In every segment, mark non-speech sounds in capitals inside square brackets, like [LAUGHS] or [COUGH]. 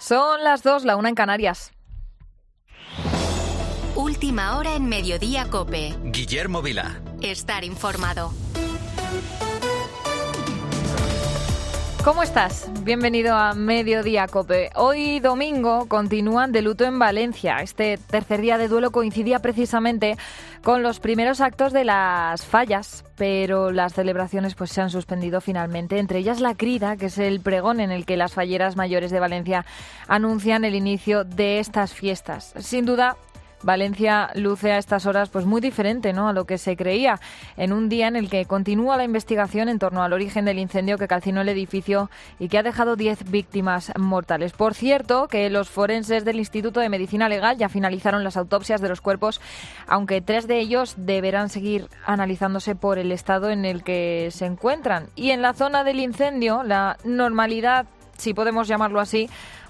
Son las dos, la una en Canarias. Última hora en Mediodía Cope. Guillermo Vila. Estar informado. ¿Cómo estás? Bienvenido a Mediodía Cope. Hoy domingo continúan de luto en Valencia. Este tercer día de duelo coincidía precisamente con los primeros actos de las fallas, pero las celebraciones pues se han suspendido finalmente, entre ellas la crida, que es el pregón en el que las falleras mayores de Valencia anuncian el inicio de estas fiestas. Sin duda, Valencia luce a estas horas pues muy diferente ¿no? a lo que se creía en un día en el que continúa la investigación en torno al origen del incendio que calcinó el edificio y que ha dejado 10 víctimas mortales. Por cierto, que los forenses del Instituto de Medicina Legal ya finalizaron las autopsias de los cuerpos, aunque tres de ellos deberán seguir analizándose por el estado en el que se encuentran. Y en la zona del incendio, la normalidad, si podemos llamarlo así,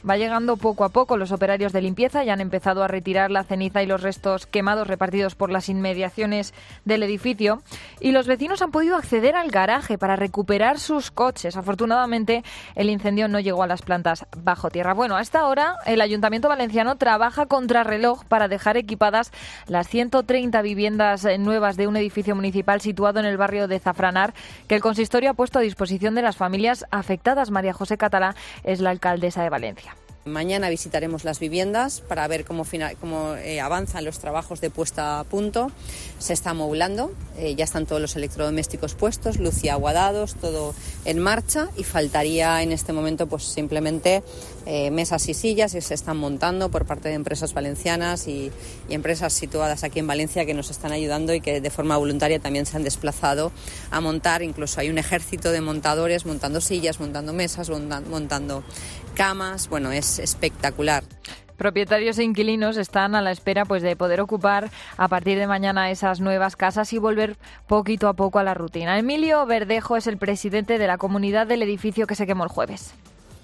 va llegando poco a poco. Los operarios de limpieza ya han empezado a retirar la ceniza y los restos quemados repartidos por las inmediaciones del edificio y los vecinos han podido acceder al garaje para recuperar sus coches. Afortunadamente, el incendio no llegó a las plantas bajo tierra. Bueno, a esta hora el Ayuntamiento Valenciano trabaja contra reloj para dejar equipadas las 130 viviendas nuevas de un edificio municipal situado en el barrio de Zafranar que el consistorio ha puesto a disposición de las familias afectadas. María José Catalá es la alcaldesa de Valencia. Mañana visitaremos las viviendas para ver cómo, eh, avanzan los trabajos de puesta a punto. Se está movilando, eh, ya están todos los electrodomésticos puestos, luz y agua dados, todo en marcha y faltaría en este momento pues simplemente eh, mesas y sillas que se están montando por parte de empresas valencianas y, y empresas situadas aquí en Valencia que nos están ayudando y que de forma voluntaria también se han desplazado a montar. Incluso hay un ejército de montadores montando sillas, montando mesas, montando camas. Bueno, es espectacular. Propietarios e inquilinos están a la espera pues de poder ocupar a partir de mañana esas nuevas casas y volver poquito a poco a la rutina. Emilio Verdejo es el presidente de la comunidad del edificio que se quemó el jueves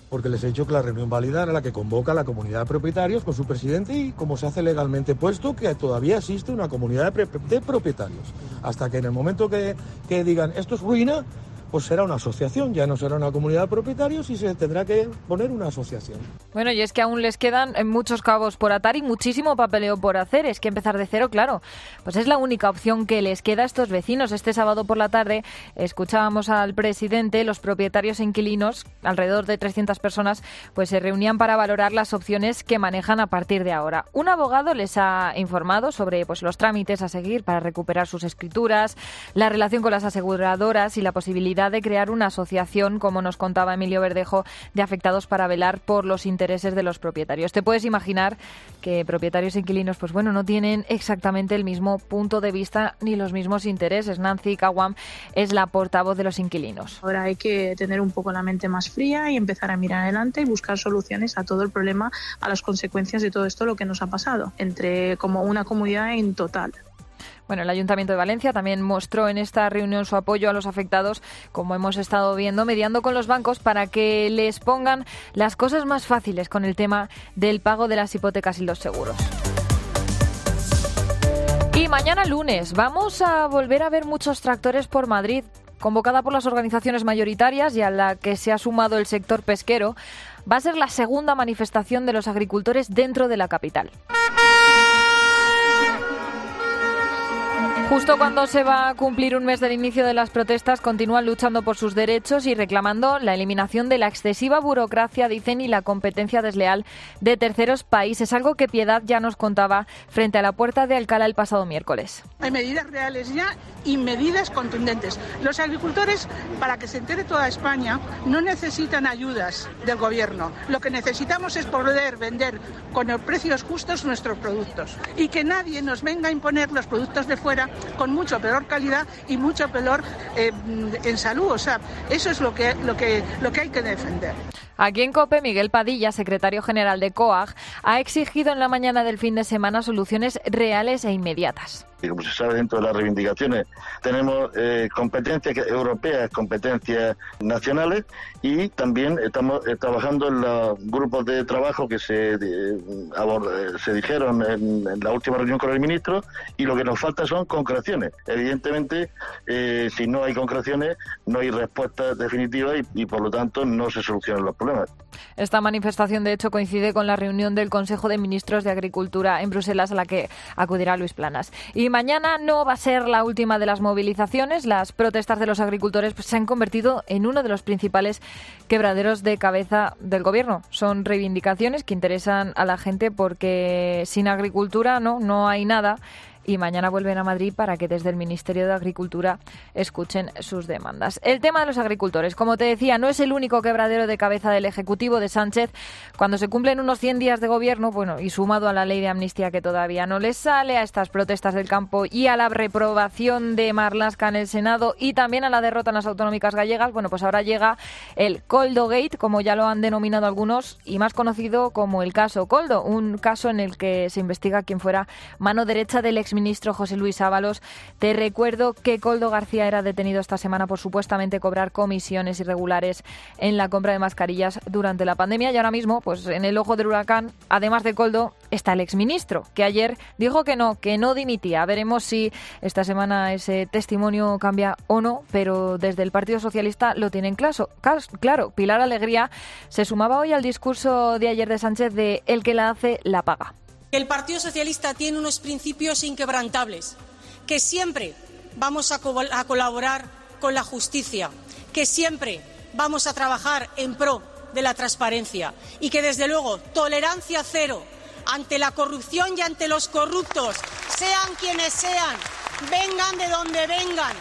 porque les he dicho que la reunión válida era la que convoca la comunidad de propietarios con su presidente y como se hace legalmente puesto que todavía existe una comunidad de, propietarios. Hasta que en el momento que digan esto es ruina, pues será una asociación, ya no será una comunidad de propietarios y se tendrá que poner una asociación. Bueno, y es que aún les quedan eh, muchos cabos por atar y muchísimo papeleo por hacer. Es que empezar de cero, claro, pues es la única opción que les queda a estos vecinos. Este sábado por la tarde escuchábamos al presidente, los propietarios inquilinos, alrededor de 300 personas, pues se reunían para valorar las opciones que manejan a partir de ahora. Un abogado les ha informado sobre pues, los trámites a seguir para recuperar sus escrituras, la relación con las aseguradoras y la posibilidad de crear una asociación, como nos contaba Emilio Verdejo, de afectados para velar por los intereses de los propietarios. Te puedes imaginar que propietarios e inquilinos, pues bueno, no tienen exactamente el mismo punto de vista ni los mismos intereses. Nancy Kawam es la portavoz de los inquilinos. Ahora hay que tener un poco la mente más fría y empezar a mirar adelante y buscar soluciones a todo el problema, a las consecuencias de todo esto, lo que nos ha pasado, entre como una comunidad en total. Bueno, el Ayuntamiento de Valencia también mostró en esta reunión su apoyo a los afectados, como hemos estado viendo, mediando con los bancos para que les pongan las cosas más fáciles con el tema del pago de las hipotecas y los seguros. Y mañana lunes vamos a volver a ver muchos tractores por Madrid convocada por las organizaciones mayoritarias y a la que se ha sumado el sector pesquero, va a ser la segunda manifestación de los agricultores dentro de la capital. Justo cuando se va a cumplir un mes del inicio de las protestas, continúan luchando por sus derechos y reclamando la eliminación de la excesiva burocracia, dicen, y la competencia desleal de terceros países, algo que Piedad ya nos contaba frente a la puerta de Alcalá el pasado miércoles. Hay medidas reales ya y medidas contundentes. Los agricultores, para que se entere toda España, no necesitan ayudas del gobierno. Lo que necesitamos es poder vender con precios justos nuestros productos y que nadie nos venga a imponer los productos de fuera con mucho peor calidad y mucho peor eh, en salud. O sea, eso es lo que, lo, que, lo que hay que defender. Aquí en COPE, Miguel Padilla, secretario general de COAG, ha exigido en la mañana del fin de semana soluciones reales e inmediatas y como se sabe dentro de las reivindicaciones, tenemos eh, competencias europeas, competencias nacionales y también estamos eh, trabajando en los grupos de trabajo que se, eh, se dijeron en, la última reunión con el ministro y lo que nos falta son concreciones. Evidentemente, si no hay concreciones, no hay respuesta definitiva y, y por lo tanto no se solucionan los problemas. Esta manifestación, de hecho, coincide con la reunión del Consejo de Ministros de Agricultura en Bruselas a la que acudirá Luis Planas. Y mañana no va a ser la última de las movilizaciones. Las protestas de los agricultores pues, se han convertido en uno de los principales quebraderos de cabeza del Gobierno. Son reivindicaciones que interesan a la gente porque sin agricultura no, no hay nada y mañana vuelven a Madrid para que desde el Ministerio de Agricultura escuchen sus demandas. El tema de los agricultores, como te decía, no es el único quebradero de cabeza del Ejecutivo de Sánchez. Cuando se cumplen unos 100 días de gobierno, bueno, y sumado a la ley de amnistía que todavía no les sale, a estas protestas del campo y a la reprobación de Marlasca en el Senado y también a la derrota en las autonómicas gallegas, bueno, pues ahora llega el Coldo Gate, como ya lo han denominado algunos, y más conocido como el caso Coldo, un caso en el que se investiga quién fuera mano derecha del ex ministro José Luis Ábalos. Te recuerdo que Coldo García era detenido esta semana por supuestamente cobrar comisiones irregulares en la compra de mascarillas durante la pandemia y ahora mismo, pues en el ojo del huracán, además de Coldo, está el exministro, que ayer dijo que no, que no dimitía. Veremos si esta semana ese testimonio cambia o no, pero desde el Partido Socialista lo tienen claro. Claro, Pilar Alegría se sumaba hoy al discurso de ayer de Sánchez de el que la hace, la paga. El Partido Socialista tiene unos principios inquebrantables, que siempre vamos a, a colaborar con la justicia, que siempre vamos a trabajar en pro de la transparencia y que, desde luego, tolerancia cero ante la corrupción y ante los corruptos, sean quienes sean, vengan de donde vengan.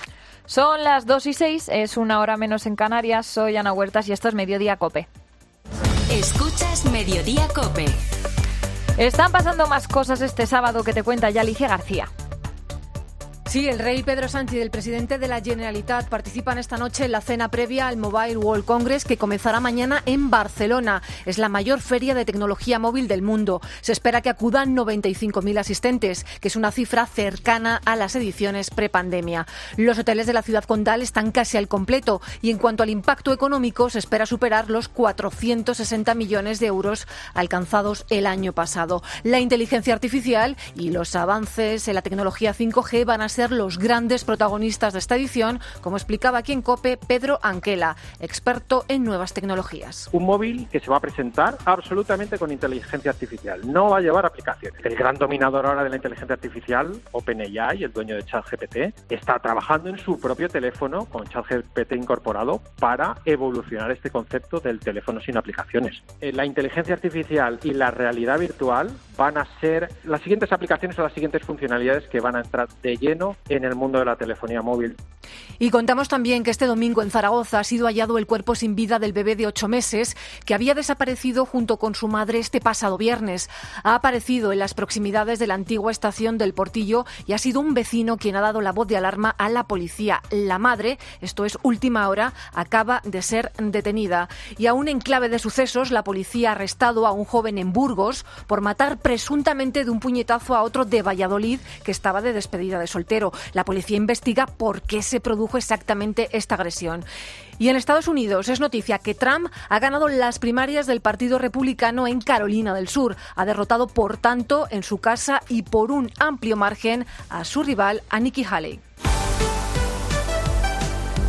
Son las 2 y 6, es una hora menos en Canarias. Soy Ana Huertas y esto es Mediodía Cope. Escuchas Mediodía Cope. Están pasando más cosas este sábado que te cuenta ya Alicia García. Sí, el rey Pedro Sánchez y el presidente de la Generalitat participan esta noche en la cena previa al Mobile World Congress que comenzará mañana en Barcelona. Es la mayor feria de tecnología móvil del mundo. Se espera que acudan 95.000 asistentes, que es una cifra cercana a las ediciones prepandemia. Los hoteles de la ciudad condal están casi al completo y en cuanto al impacto económico se espera superar los 460 millones de euros alcanzados el año pasado. La inteligencia artificial y los avances en la tecnología 5G van a ser los grandes protagonistas de esta edición, como explicaba aquí en COPE Pedro Anquela, experto en nuevas tecnologías. Un móvil que se va a presentar absolutamente con inteligencia artificial, no va a llevar aplicaciones. El gran dominador ahora de la inteligencia artificial, OpenAI, el dueño de ChatGPT, está trabajando en su propio teléfono con ChatGPT incorporado para evolucionar este concepto del teléfono sin aplicaciones. Eh, la inteligencia artificial y la realidad virtual van a ser las siguientes aplicaciones o las siguientes funcionalidades que van a entrar de lleno en el mundo de la telefonía móvil. Y contamos también que este domingo en Zaragoza ha sido hallado el cuerpo sin vida del bebé de ocho meses que había desaparecido junto con su madre este pasado viernes. Ha aparecido en las proximidades de la antigua estación del Portillo y ha sido un vecino quien ha dado la voz de alarma a la policía. La madre, esto es última hora, acaba de ser detenida. Y aún en clave de sucesos, la policía ha arrestado a un joven en Burgos por matar presuntamente de un puñetazo a otro de Valladolid que estaba de despedida de soltero. La policía investiga por qué se produjo exactamente esta agresión. Y en Estados Unidos es noticia que Trump ha ganado las primarias del Partido Republicano en Carolina del Sur. Ha derrotado, por tanto, en su casa y por un amplio margen a su rival, a Nikki Haley.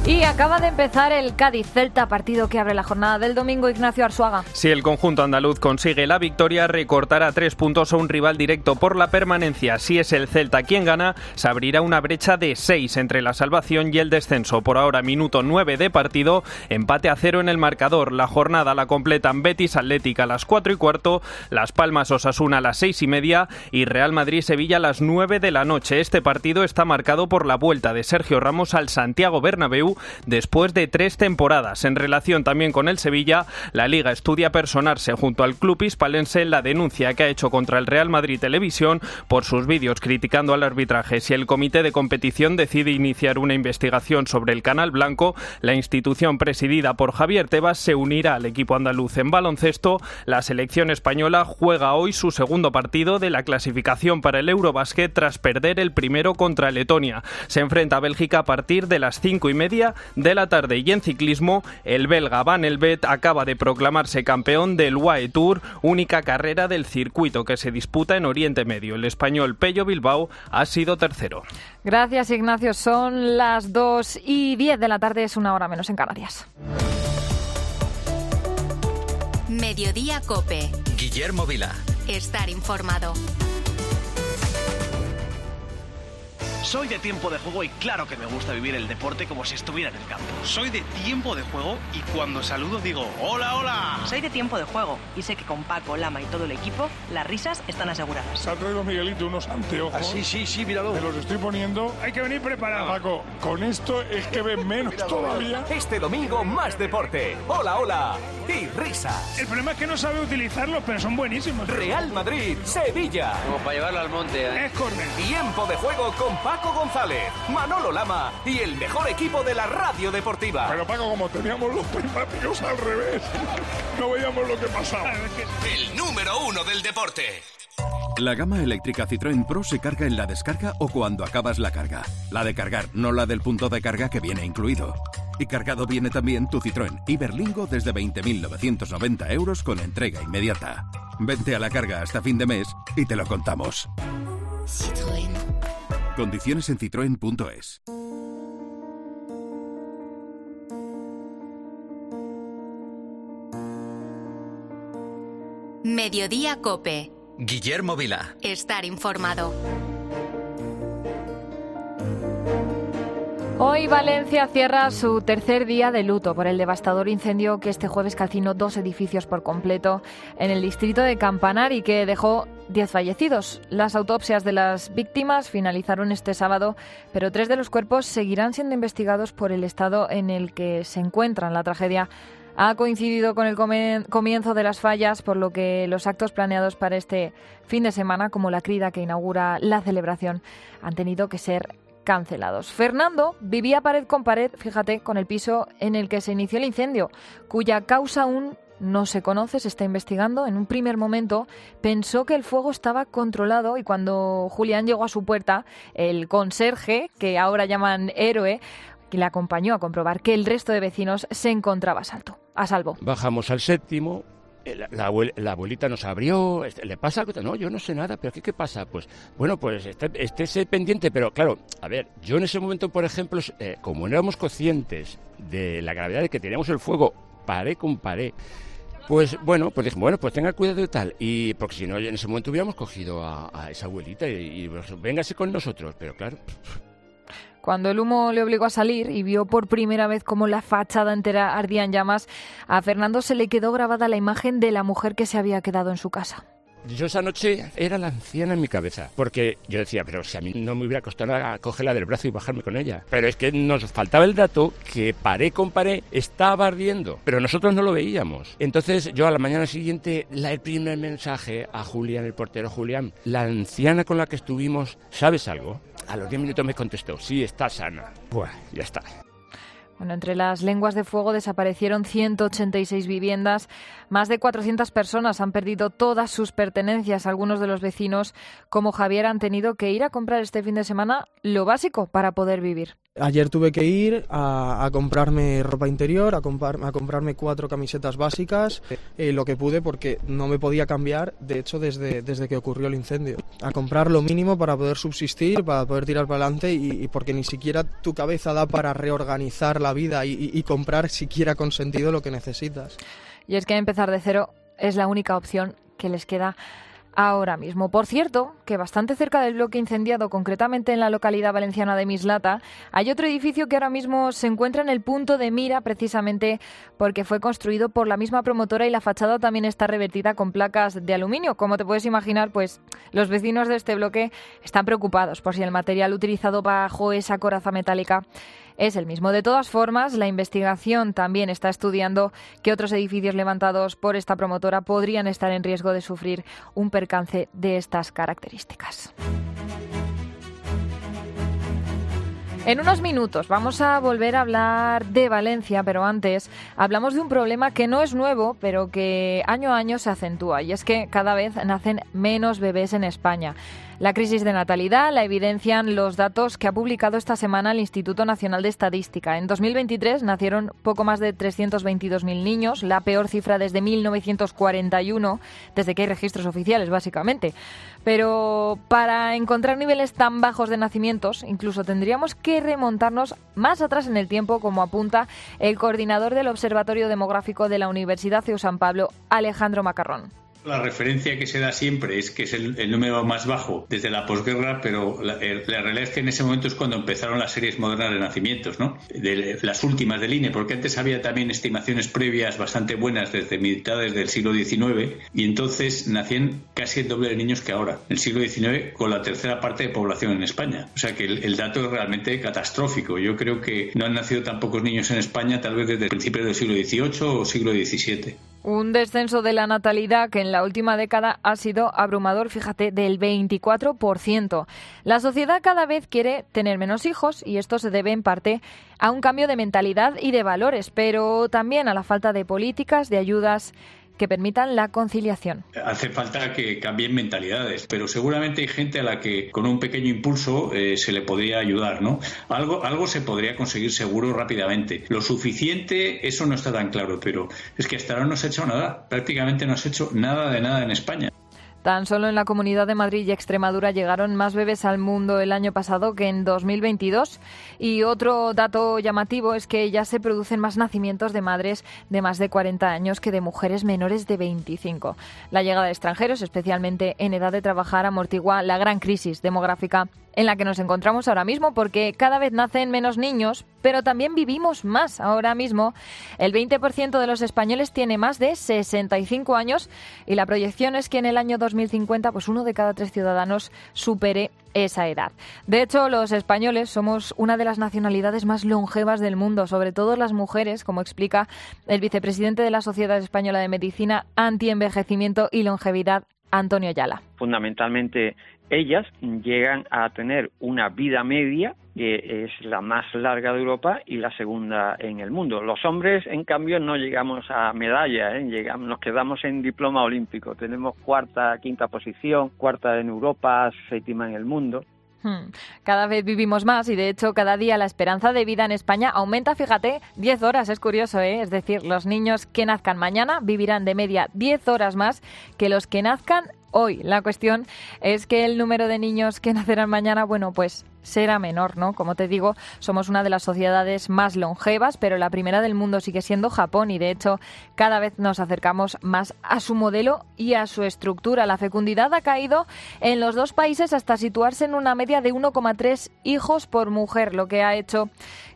Y acaba de empezar el Cádiz-Celta, partido que abre la jornada del domingo. Ignacio Arzuaga. Si el conjunto andaluz consigue la victoria, recortará tres puntos a un rival directo por la permanencia. Si es el Celta quien gana, se abrirá una brecha de seis entre la salvación y el descenso. Por ahora, minuto nueve de partido, empate a cero en el marcador. La jornada la completan Betis Atlética a las cuatro y cuarto, Las Palmas Osasuna a las seis y media y Real Madrid-Sevilla a las nueve de la noche. Este partido está marcado por la vuelta de Sergio Ramos al Santiago Bernabéu después de tres temporadas. En relación también con el Sevilla, la Liga estudia personarse junto al club hispalense en la denuncia que ha hecho contra el Real Madrid Televisión por sus vídeos criticando al arbitraje. Si el comité de competición decide iniciar una investigación sobre el Canal Blanco, la institución presidida por Javier Tebas se unirá al equipo andaluz en baloncesto. La selección española juega hoy su segundo partido de la clasificación para el Eurobasket tras perder el primero contra Letonia. Se enfrenta a Bélgica a partir de las cinco y media de la tarde. Y en ciclismo, el belga Van Elbet acaba de proclamarse campeón del UAE Tour, única carrera del circuito que se disputa en Oriente Medio. El español Pello Bilbao ha sido tercero. Gracias, Ignacio. Son las 2 y 10 de la tarde, es una hora menos en Canarias. Mediodía Cope. Guillermo Vila. Estar informado. Soy de tiempo de juego y claro que me gusta vivir el deporte como si estuviera en el campo. Soy de tiempo de juego y cuando saludo digo ¡Hola, hola! Soy de tiempo de juego y sé que con Paco, Lama y todo el equipo las risas están aseguradas. Se ha traído Miguelito unos anteojos. Ah, sí, sí, sí, míralo. Me los estoy poniendo. Hay que venir preparado. Paco, con esto es que ven [LAUGHS] menos todavía. Este domingo más deporte. ¡Hola, hola! Y risas. El problema es que no sabe utilizarlos, pero son buenísimos. Real Madrid, Sevilla. Como para llevarlo al monte. ¿eh? Es córner. Tiempo de juego con Paco González, Manolo Lama y el mejor equipo de la radio deportiva. Pero Paco, como teníamos los primáticos al revés, [LAUGHS] no veíamos lo que pasaba. El número uno del deporte. La gama eléctrica Citroën Pro se carga en la descarga o cuando acabas la carga. La de cargar, no la del punto de carga que viene incluido. Y cargado viene también tu Citroën Iberlingo desde 20.990 euros con entrega inmediata. Vente a la carga hasta fin de mes y te lo contamos. Citroën. Condiciones en citroen.es. Mediodía Cope. Guillermo Vila. Estar informado. Hoy Valencia cierra su tercer día de luto por el devastador incendio que este jueves calcinó dos edificios por completo en el distrito de Campanar y que dejó 10 fallecidos. Las autopsias de las víctimas finalizaron este sábado, pero tres de los cuerpos seguirán siendo investigados por el estado en el que se encuentran. La tragedia ha coincidido con el comienzo de las fallas, por lo que los actos planeados para este fin de semana, como la crida que inaugura la celebración, han tenido que ser cancelados. Fernando vivía pared con pared, fíjate, con el piso en el que se inició el incendio, cuya causa aún no se conoce, se está investigando. En un primer momento pensó que el fuego estaba controlado y cuando Julián llegó a su puerta, el conserje, que ahora llaman héroe, que le acompañó a comprobar que el resto de vecinos se encontraba a, salto, a salvo. Bajamos al séptimo, la, la, abuel, la, abuelita nos abrió, ¿le pasa algo? No, yo no sé nada, pero ¿qué, qué pasa? Pues, bueno, pues esté, estése pendiente, pero claro, a ver, yo en ese momento, por ejemplo, eh, como no éramos conscientes de la gravedad de que teníamos el fuego paré con paré, pues bueno, pues dije, bueno, pues tenga cuidado y tal. Y porque si no, en ese momento hubiéramos cogido a, esa abuelita y, y pues, véngase con nosotros. Pero claro, cuando el humo le obligó a salir y vio por primera vez cómo la fachada entera ardía en llamas, a Fernando se le quedó grabada la imagen de la mujer que se había quedado en su casa. Yo esa noche era la anciana en mi cabeza, porque yo decía, pero si a mí no me hubiera costado nada cogerla del brazo y bajarme con ella. Pero es que nos faltaba el dato que paré con paré estaba ardiendo, pero nosotros no lo veíamos. Entonces yo a la mañana siguiente, la, el primer mensaje a Julián, el portero Julián, la anciana con la que estuvimos, ¿sabes algo? A los 10 minutos me contestó, sí, está sana. Buah, ya está. Bueno, entre las lenguas de fuego desaparecieron 186 viviendas. Más de 400 personas han perdido todas sus pertenencias. Algunos de los vecinos, como Javier, han tenido que ir a comprar este fin de semana lo básico para poder vivir. Ayer tuve que ir a, comprarme ropa interior, a, comprar, a, comprarme cuatro camisetas básicas, eh, lo que pude porque no me podía cambiar, de hecho, desde, desde que ocurrió el incendio. A comprar lo mínimo para poder subsistir, para poder tirar para adelante y, porque ni siquiera tu cabeza da para reorganizar la vida y, y comprar siquiera con sentido lo que necesitas. Y es que empezar de cero es la única opción que les queda ahora mismo. Por cierto, que bastante cerca del bloque incendiado, concretamente en la localidad valenciana de Mislata, hay otro edificio que ahora mismo se encuentra en el punto de mira precisamente porque fue construido por la misma promotora y la fachada también está revertida con placas de aluminio. Como te puedes imaginar, pues los vecinos de este bloque están preocupados por si el material utilizado bajo esa coraza metálica es el mismo. De todas formas, la investigación también está estudiando que otros edificios levantados por esta promotora podrían estar en riesgo de sufrir un percance de estas características. En unos minutos vamos a volver a hablar de Valencia, pero antes hablamos de un problema que no es nuevo, pero que año a año se acentúa, y es que cada vez nacen menos bebés en España. La crisis de natalidad la evidencian los datos que ha publicado esta semana el Instituto Nacional de Estadística. En 2023 nacieron poco más de 322.000 niños, la peor cifra desde 1941, desde que hay registros oficiales, básicamente. Pero para encontrar niveles tan bajos de nacimientos, incluso tendríamos que remontarnos más atrás en el tiempo, como apunta el coordinador del Observatorio Demográfico de la Universidad de San Pablo, Alejandro Macarrón. La referencia que se da siempre es que es el, número más bajo desde la posguerra, pero la, realidad es que en ese momento es cuando empezaron las series modernas de nacimientos, ¿no? De, las últimas del INE, porque antes había también estimaciones previas bastante buenas desde mitades del siglo XIX y entonces nacían casi el doble de niños que ahora, el siglo XIX con la tercera parte de población en España. O sea que el, el dato es realmente catastrófico. Yo creo que no han nacido tan pocos niños en España tal vez desde principios del siglo XVIII o siglo XVII. Un descenso de la natalidad que en la última década ha sido abrumador, fíjate, del 24%. La sociedad cada vez quiere tener menos hijos y esto se debe en parte a un cambio de mentalidad y de valores, pero también a la falta de políticas, de ayudas que permitan la conciliación. Hace falta que cambien mentalidades, pero seguramente hay gente a la que con un pequeño impulso eh, se le podría ayudar, ¿no? Algo, algo se podría conseguir seguro rápidamente. Lo suficiente, eso no está tan claro, pero es que hasta ahora no se ha hecho nada, prácticamente no se ha hecho nada de nada en España. Tan solo en la Comunidad de Madrid y Extremadura llegaron más bebés al mundo el año pasado que en 2022. Y otro dato llamativo es que ya se producen más nacimientos de madres de más de 40 años que de mujeres menores de 25. La llegada de extranjeros, especialmente en edad de trabajar, amortigua la gran crisis demográfica en la que nos encontramos ahora mismo, porque cada vez nacen menos niños, pero también vivimos más ahora mismo. El 20% de los españoles tiene más de 65 años y la proyección es que en el año 2050 pues uno de cada tres ciudadanos supere esa edad. De hecho, los españoles somos una de las nacionalidades más longevas del mundo, sobre todo las mujeres, como explica el vicepresidente de la Sociedad Española de Medicina, Antienvejecimiento y Longevidad, Antonio Ayala. Fundamentalmente ellas llegan a tener una vida media que es la más larga de Europa y la segunda en el mundo. Los hombres, en cambio, no llegamos a medalla, ¿eh? llegamos, nos quedamos en diploma olímpico. Tenemos cuarta, quinta posición, cuarta en Europa, séptima en el mundo. Hmm. Cada vez vivimos más y de hecho cada día la esperanza de vida en España aumenta, fíjate, 10 horas, es curioso, ¿eh? es decir, los niños que nazcan mañana vivirán de media 10 horas más que los que nazcan hoy. La cuestión es que el número de niños que nacerán mañana, bueno, pues será menor, ¿no? Como te digo, somos una de las sociedades más longevas, pero la primera del mundo sigue siendo Japón y de hecho cada vez nos acercamos más a su modelo y a su estructura. La fecundidad ha caído en los dos países hasta situarse en una media de 1,3 hijos por mujer, lo que ha hecho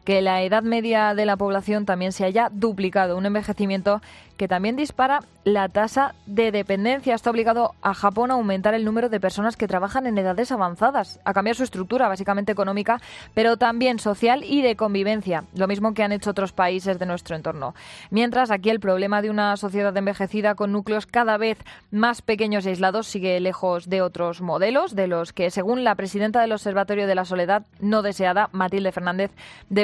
que la edad media de la población también se haya duplicado, un envejecimiento que también dispara la tasa de dependencia. Está obligado a Japón a aumentar el número de personas que trabajan en edades avanzadas, a cambiar su estructura básicamente económica, pero también social y de convivencia, lo mismo que han hecho otros países de nuestro entorno. Mientras aquí el problema de una sociedad envejecida con núcleos cada vez más pequeños y aislados sigue lejos de otros modelos, de los que, según la presidenta del Observatorio de la Soledad no deseada, Matilde Fernández,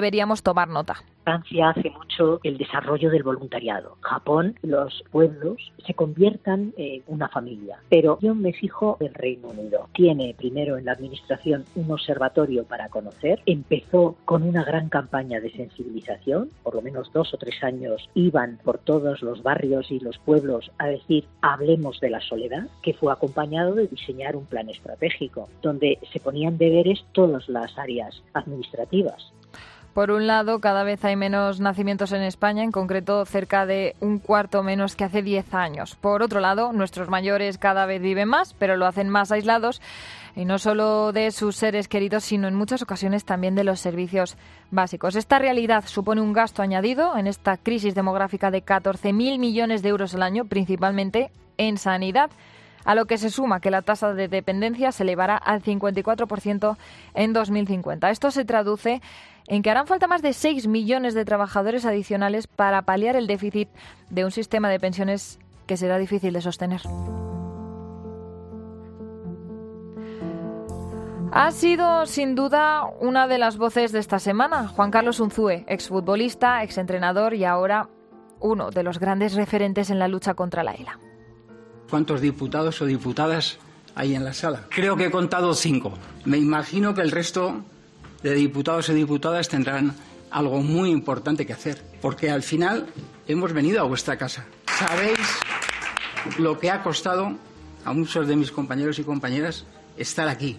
deberíamos tomar nota. Francia hace mucho el desarrollo del voluntariado. Japón, los pueblos se conviertan en una familia. Pero yo me fijo el Reino Unido. Tiene primero en la administración un observatorio para conocer. Empezó con una gran campaña de sensibilización. Por lo menos dos o tres años iban por todos los barrios y los pueblos a decir hablemos de la soledad, que fue acompañado de diseñar un plan estratégico donde se ponían deberes todas las áreas administrativas. Por un lado, cada vez hay menos nacimientos en España, en concreto cerca de un cuarto menos que hace 10 años. Por otro lado, nuestros mayores cada vez viven más, pero lo hacen más aislados y no solo de sus seres queridos, sino en muchas ocasiones también de los servicios básicos. Esta realidad supone un gasto añadido en esta crisis demográfica de 14.000 millones de euros al año, principalmente en sanidad a lo que se suma que la tasa de dependencia se elevará al 54% en 2050. Esto se traduce en que harán falta más de 6 millones de trabajadores adicionales para paliar el déficit de un sistema de pensiones que será difícil de sostener. Ha sido sin duda una de las voces de esta semana, Juan Carlos Unzúe, exfutbolista, exentrenador y ahora uno de los grandes referentes en la lucha contra la ELA. ¿Cuántos diputados o diputadas hay en la sala? Creo que he contado cinco. Me imagino que el resto de diputados y diputadas tendrán algo muy importante que hacer, porque al final hemos venido a vuestra casa. Sabéis lo que ha costado a muchos de mis compañeros y compañeras estar aquí.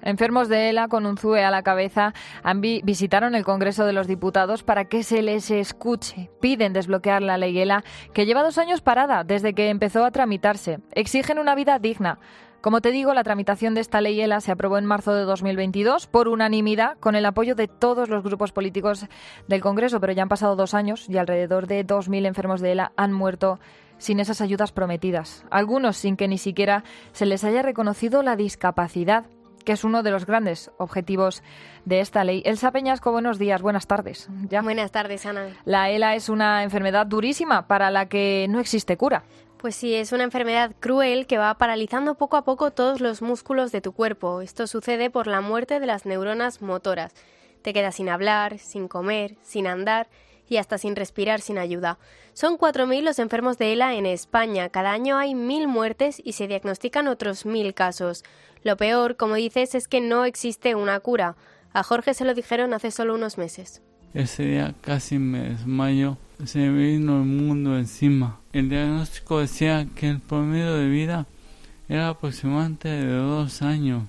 Enfermos de ELA con un ZUE a la cabeza han visitaron el Congreso de los Diputados para que se les escuche. Piden desbloquear la ley ELA, que lleva dos años parada desde que empezó a tramitarse. Exigen una vida digna. Como te digo, la tramitación de esta ley ELA se aprobó en marzo de 2022 por unanimidad con el apoyo de todos los grupos políticos del Congreso, pero ya han pasado dos años y alrededor de 2.000 enfermos de ELA han muerto sin esas ayudas prometidas. Algunos sin que ni siquiera se les haya reconocido la discapacidad que es uno de los grandes objetivos de esta ley. Elsa Peñasco, buenos días, buenas tardes. Ya. Buenas tardes, Ana. La ELA es una enfermedad durísima para la que no existe cura. Pues sí, es una enfermedad cruel que va paralizando poco a poco todos los músculos de tu cuerpo. Esto sucede por la muerte de las neuronas motoras. Te quedas sin hablar, sin comer, sin andar y hasta sin respirar sin ayuda. Son 4.000 los enfermos de ELA en España. Cada año hay 1.000 muertes y se diagnostican otros 1.000 casos. Lo peor, como dices, es que no existe una cura. A Jorge se lo dijeron hace solo unos meses. Ese día casi me desmayo, se me vino el mundo encima. El diagnóstico decía que el promedio de vida era aproximadamente de dos años.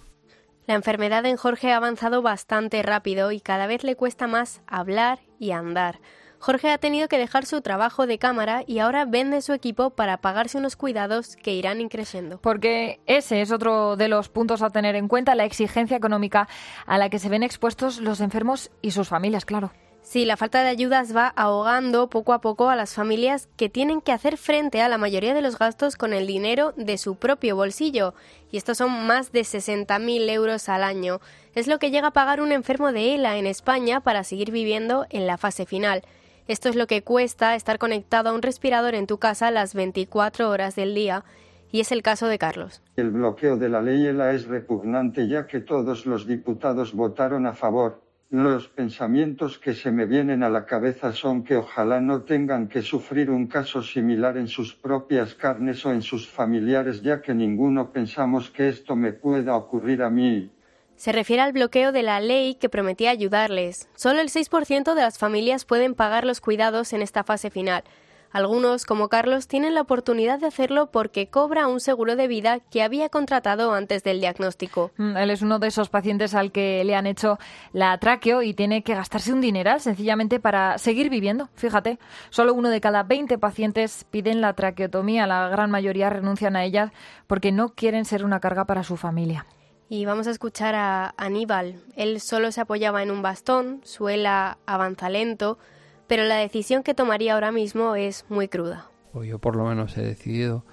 La enfermedad en Jorge ha avanzado bastante rápido y cada vez le cuesta más hablar y andar. Jorge ha tenido que dejar su trabajo de cámara y ahora vende su equipo para pagarse unos cuidados que irán increciendo. Porque ese es otro de los puntos a tener en cuenta, la exigencia económica a la que se ven expuestos los enfermos y sus familias, claro. Sí, la falta de ayudas va ahogando poco a poco a las familias que tienen que hacer frente a la mayoría de los gastos con el dinero de su propio bolsillo. Y estos son más de 60.000 euros al año. Es lo que llega a pagar un enfermo de ELA en España para seguir viviendo en la fase final. Esto es lo que cuesta estar conectado a un respirador en tu casa las 24 horas del día. Y es el caso de Carlos. El bloqueo de la ley ELA es repugnante ya que todos los diputados votaron a favor los pensamientos que se me vienen a la cabeza son que ojalá no tengan que sufrir un caso similar en sus propias carnes o en sus familiares, ya que ninguno pensamos que esto me pueda ocurrir a mí. Se refiere al bloqueo de la ley que prometía ayudarles. Solo el 6% de las familias pueden pagar los cuidados en esta fase final. Algunos, como Carlos, tienen la oportunidad de hacerlo porque cobra un seguro de vida que había contratado antes del diagnóstico. Mm, él es uno de esos pacientes al que le han hecho la tráqueo y tiene que gastarse un dineral sencillamente para seguir viviendo. Fíjate, solo uno de cada 20 pacientes piden la traqueotomía. La gran mayoría renuncian a ella porque no quieren ser una carga para su familia. Y vamos a escuchar a Aníbal. Él solo se apoyaba en un bastón, suela avanza lento, pero la decisión que tomaría ahora mismo es muy cruda. Pues yo por lo menos he decidido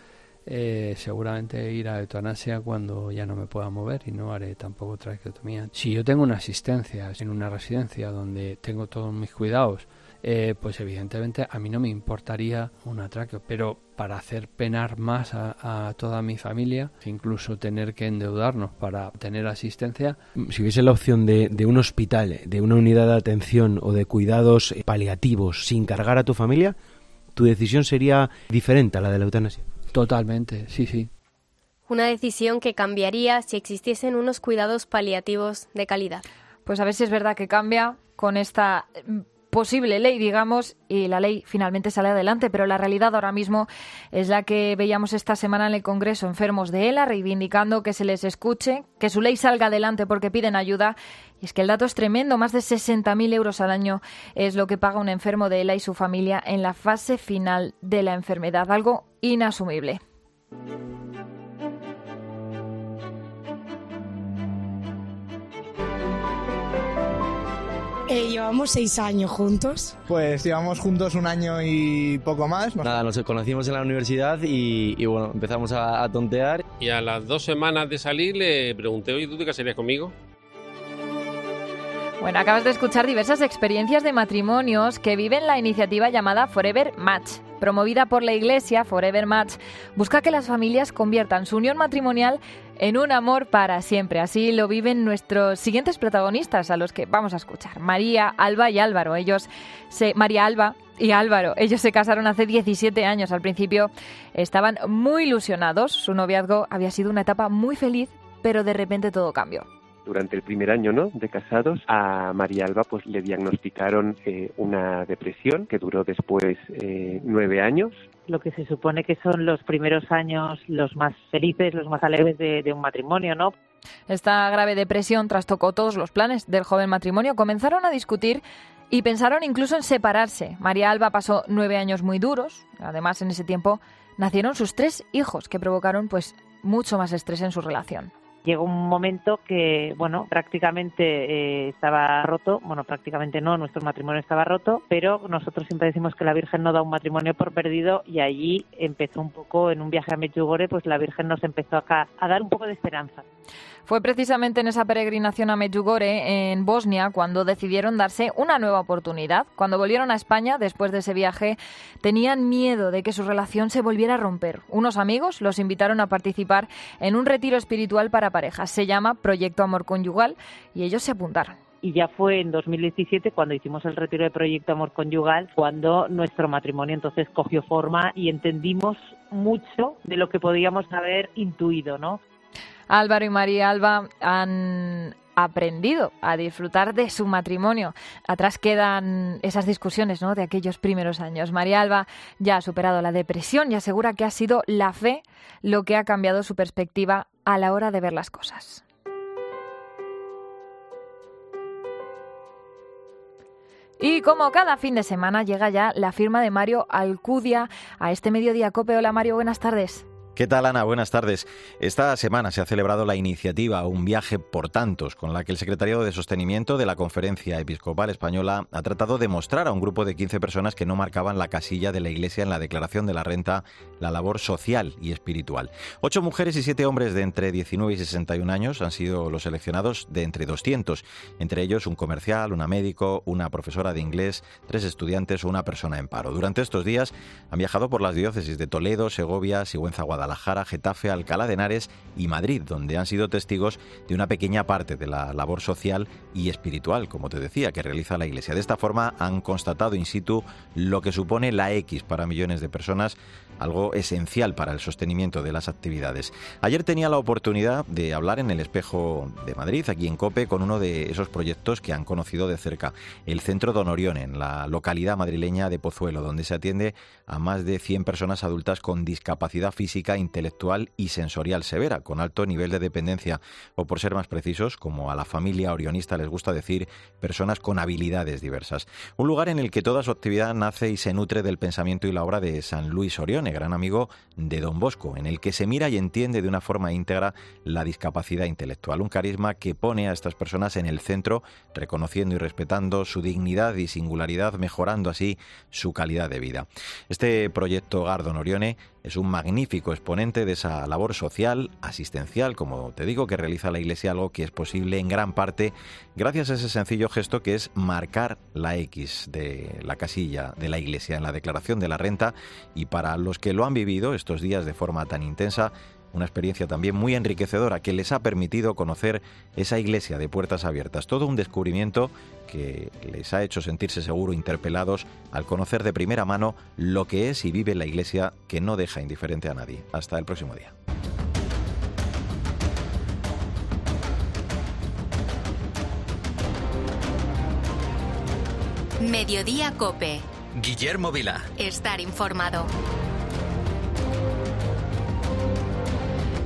eh, seguramente ir a eutanasia cuando ya no me pueda mover y no haré tampoco traqueotomía. Si yo tengo una asistencia en una residencia donde tengo todos mis cuidados, eh, pues evidentemente a mí no me importaría un atraqueo, pero para hacer penar más a, toda mi familia, incluso tener que endeudarnos para tener asistencia. Si hubiese la opción de, de un hospital, de una unidad de atención o de cuidados paliativos sin cargar a tu familia, tu decisión sería diferente a la de la eutanasia. Totalmente, sí, sí. Una decisión que cambiaría si existiesen unos cuidados paliativos de calidad. Pues a ver si es verdad que cambia con esta posible ley, digamos, y la ley finalmente sale adelante, pero la realidad ahora mismo es la que veíamos esta semana en el Congreso, enfermos de ELA reivindicando que se les escuche, que su ley salga adelante porque piden ayuda. Y es que el dato es tremendo, más de 60.000 euros al año es lo que paga un enfermo de ELA y su familia en la fase final de la enfermedad, algo inasumible. Eh, llevamos seis años juntos. Pues llevamos juntos un año y poco más. Nada, nos conocimos en la universidad y, bueno, empezamos a, tontear. Y a las dos semanas de salir le pregunté, oye, ¿tú te casarías conmigo? Bueno, acabas de escuchar diversas experiencias de matrimonios que viven la iniciativa llamada Forever Match. Promovida por la Iglesia, Forever Match busca que las familias conviertan su unión matrimonial en un amor para siempre. Así lo viven nuestros siguientes protagonistas, a los que vamos a escuchar. María, Alba y Álvaro. Ellos se, María Alba y Álvaro, ellos se casaron hace 17 años. Al principio estaban muy ilusionados. Su noviazgo había sido una etapa muy feliz, pero de repente todo cambió durante el primer año ¿no? de casados, a María Alba pues le diagnosticaron eh, una depresión que duró después eh, nueve años lo que se supone que son los primeros años los más felices, los más alegres de, un matrimonio, ¿no? Esta grave depresión trastocó todos los planes del joven matrimonio. Comenzaron a discutir y pensaron incluso en separarse. María Alba pasó nueve años muy duros. Además, en ese tiempo nacieron sus tres hijos que provocaron pues mucho más estrés en su relación llegó un momento que, bueno, prácticamente eh, estaba roto, bueno, prácticamente no, nuestro matrimonio estaba roto, pero nosotros siempre decimos que la Virgen no da un matrimonio por perdido y allí empezó un poco, en un viaje a Medjugorje, pues la Virgen nos empezó acá a dar un poco de esperanza. Fue precisamente en esa peregrinación a Medjugorje, en Bosnia, cuando decidieron darse una nueva oportunidad. Cuando volvieron a España, después de ese viaje, tenían miedo de que su relación se volviera a romper. Unos amigos los invitaron a participar en un retiro espiritual para parejas. Se llama Proyecto Amor Conyugal y ellos se apuntaron y ya fue en 2017 cuando hicimos el retiro de Proyecto Amor Conyugal, cuando nuestro matrimonio entonces cogió forma y entendimos mucho de lo que podíamos haber intuido, ¿no? Álvaro y María Alba han aprendido a disfrutar de su matrimonio. Atrás quedan esas discusiones ¿no? de aquellos primeros años. María Alba ya ha superado la depresión y asegura que ha sido la fe lo que ha cambiado su perspectiva a la hora de ver las cosas. Y como cada fin de semana llega ya la firma de Mario Alcudia a este mediodía Cope. Hola Mario, buenas tardes. ¿Qué tal, Ana? Buenas tardes. Esta semana se ha celebrado la iniciativa Un viaje por tantos, con la que el Secretariado de Sostenimiento de la Conferencia Episcopal Española ha tratado de mostrar a un grupo de 15 personas que no marcaban la casilla de la Iglesia en la declaración de la renta la labor social y espiritual. Ocho mujeres y siete hombres de entre 19 y 61 años han sido los seleccionados de entre 200, entre ellos un comercial, una médico, una profesora de inglés, tres estudiantes o una persona en paro. Durante estos días han viajado por las diócesis de Toledo, Segovia, Sigüenza, Guadalajara, Guadalajara, Getafe, Alcalá de Henares y Madrid, donde han sido testigos de una pequeña parte de la labor social y espiritual, como te decía, que realiza la Iglesia. De esta forma han constatado in situ lo que supone la X para millones de personas algo esencial para el sostenimiento de las actividades. Ayer tenía la oportunidad de hablar en el espejo de Madrid, aquí en Cope, con uno de esos proyectos que han conocido de cerca, el Centro Donorión, en la localidad madrileña de Pozuelo, donde se atiende a más de 100 personas adultas con discapacidad física, intelectual y sensorial severa, con alto nivel de dependencia, o por ser más precisos, como a la familia orionista les gusta decir, personas con habilidades diversas. Un lugar en el que toda su actividad nace y se nutre del pensamiento y la obra de San Luis Gran amigo de Don Bosco, en el que se mira y entiende de una forma íntegra la discapacidad intelectual, un carisma que pone a estas personas en el centro, reconociendo y respetando su dignidad y singularidad, mejorando así su calidad de vida. Este proyecto Gardon Orione es un magnífico exponente de esa labor social, asistencial, como te digo, que realiza la Iglesia, algo que es posible en gran parte gracias a ese sencillo gesto que es marcar la X de la casilla de la Iglesia en la declaración de la renta. Y para los que lo han vivido estos días de forma tan intensa, una experiencia también muy enriquecedora que les ha permitido conocer esa iglesia de puertas abiertas. Todo un descubrimiento que les ha hecho sentirse seguro interpelados al conocer de primera mano lo que es y vive la iglesia que no deja indiferente a nadie. Hasta el próximo día. Mediodía Cope. Guillermo Vila. Estar informado.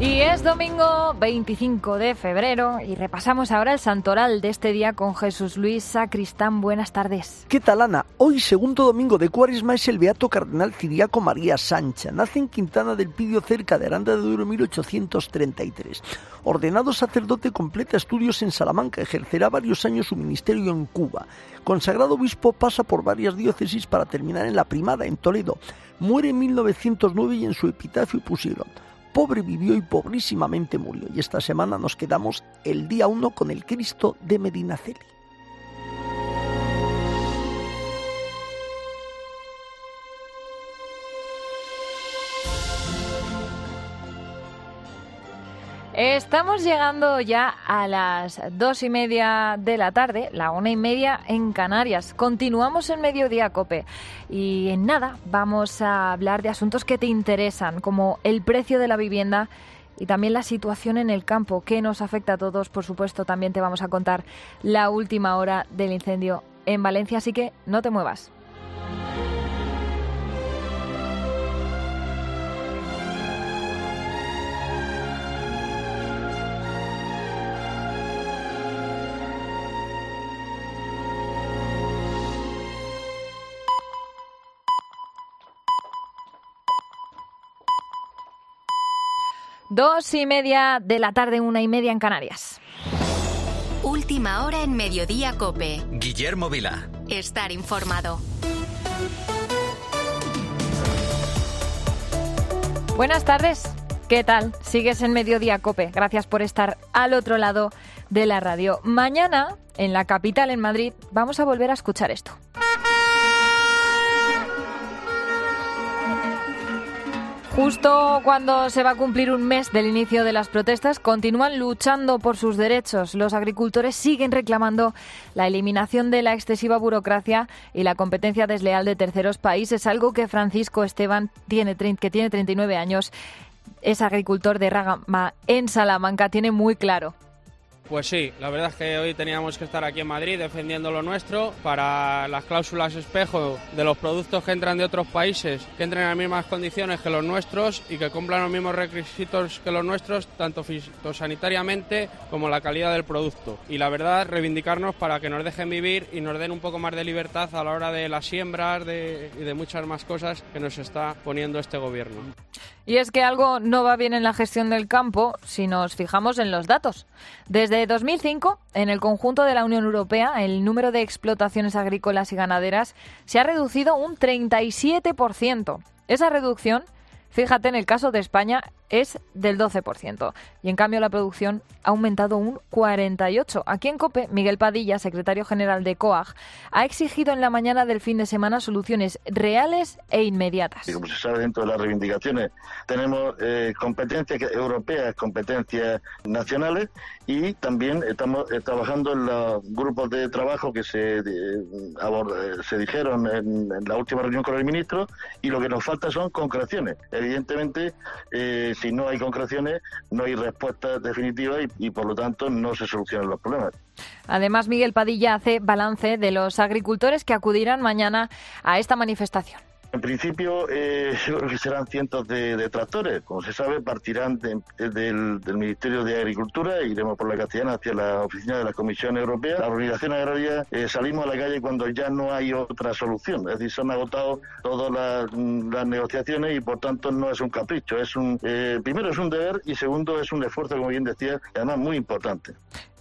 Y es domingo 25 de febrero y repasamos ahora el santoral de este día con Jesús Luis Sacristán. Buenas tardes. ¿Qué tal, Ana? Hoy, segundo domingo de Cuaresma, es el beato cardenal Ciriaco María Sancha. Nace en Quintana del Pidio, cerca de Aranda de Duero, 1833. Ordenado sacerdote, completa estudios en Salamanca. Ejercerá varios años su ministerio en Cuba. Consagrado obispo, pasa por varias diócesis para terminar en la primada, en Toledo. Muere en 1909 y en su epitafio pusieron pobre vivió y pobrísimamente murió. Y esta semana nos quedamos el día 1 con el Cristo de Medinaceli. Estamos llegando ya a las dos y media de la tarde, la una y media en Canarias. Continuamos en Mediodía Cope y en nada vamos a hablar de asuntos que te interesan, como el precio de la vivienda y también la situación en el campo, que nos afecta a todos. Por supuesto, también te vamos a contar la última hora del incendio en Valencia, así que no te muevas. Dos y media de la tarde, una y media en Canarias. Última hora en Mediodía Cope. Guillermo Vila. Estar informado. Buenas tardes. ¿Qué tal? Sigues en Mediodía Cope. Gracias por estar al otro lado de la radio. Mañana, en la capital, en Madrid, vamos a volver a escuchar esto. Justo cuando se va a cumplir un mes del inicio de las protestas, continúan luchando por sus derechos. Los agricultores siguen reclamando la eliminación de la excesiva burocracia y la competencia desleal de terceros países, algo que Francisco Esteban, tiene, que tiene 39 años, es agricultor de Ragama en Salamanca, tiene muy claro. Pues sí, la verdad es que hoy teníamos que estar aquí en Madrid defendiendo lo nuestro para las cláusulas espejo de los productos que entran de otros países, que entren en las mismas condiciones que los nuestros y que cumplan los mismos requisitos que los nuestros, tanto fitosanitariamente como la calidad del producto. Y la verdad, reivindicarnos para que nos dejen vivir y nos den un poco más de libertad a la hora de las siembras y de muchas más cosas que nos está poniendo este gobierno. Y es que algo no va bien en la gestión del campo si nos fijamos en los datos. Desde 2005, en el conjunto de la Unión Europea, el número de explotaciones agrícolas y ganaderas se ha reducido un 37%. Esa reducción Fíjate, en el caso de España es del 12% y en cambio la producción ha aumentado un 48%. Aquí en COPE, Miguel Padilla, secretario general de COAG, ha exigido en la mañana del fin de semana soluciones reales e inmediatas. Como se sabe dentro de las reivindicaciones, tenemos eh, competencias europeas, competencias nacionales y también estamos eh, trabajando en los grupos de trabajo que se, se dijeron en, en, la última reunión con el ministro y lo que nos falta son concreciones evidentemente, si no hay concreciones, no hay respuestas definitivas y, y, por lo tanto no se solucionan los problemas. Además, Miguel Padilla hace balance de los agricultores que acudirán mañana a esta manifestación. En principio, eh, [LAUGHS] yo creo que serán cientos de, tractores. Como se sabe, partirán del, Ministerio de Agricultura e iremos por la Castellana hacia la oficina de la Comisión Europea. La organización agraria eh, salimos a la calle cuando ya no hay otra solución. Es decir, se han agotado todas las, negociaciones y, por tanto, no es un capricho. Es un, eh, primero, es un deber y, segundo, es un esfuerzo, como bien decía, además muy importante.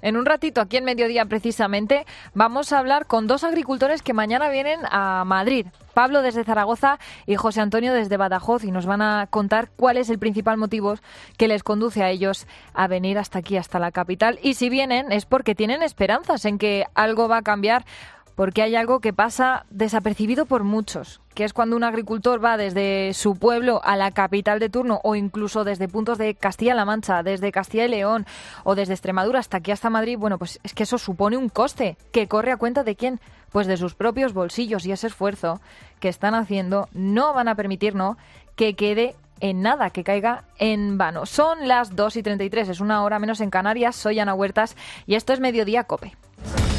En un ratito, aquí en Mediodía precisamente, vamos a hablar con dos agricultores que mañana vienen a Madrid. Pablo desde Zaragoza y José Antonio desde Badajoz y nos van a contar cuál es el principal motivo que les conduce a ellos a venir hasta aquí, hasta la capital. Y si vienen es porque tienen esperanzas en que algo va a cambiar porque hay algo que pasa desapercibido por muchos, que es cuando un agricultor va desde su pueblo a la capital de turno o incluso desde puntos de Castilla-La Mancha, desde Castilla y León o desde Extremadura hasta aquí hasta Madrid, bueno, pues es que eso supone un coste que corre a cuenta de quién? Pues de sus propios bolsillos y ese esfuerzo que están haciendo no van a permitirnos que quede en nada, que caiga en vano. Son las 2 y 33, es una hora menos en Canarias, soy Ana Huertas y esto es Mediodía Cope.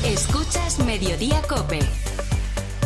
Escuchas Mediodía Cope.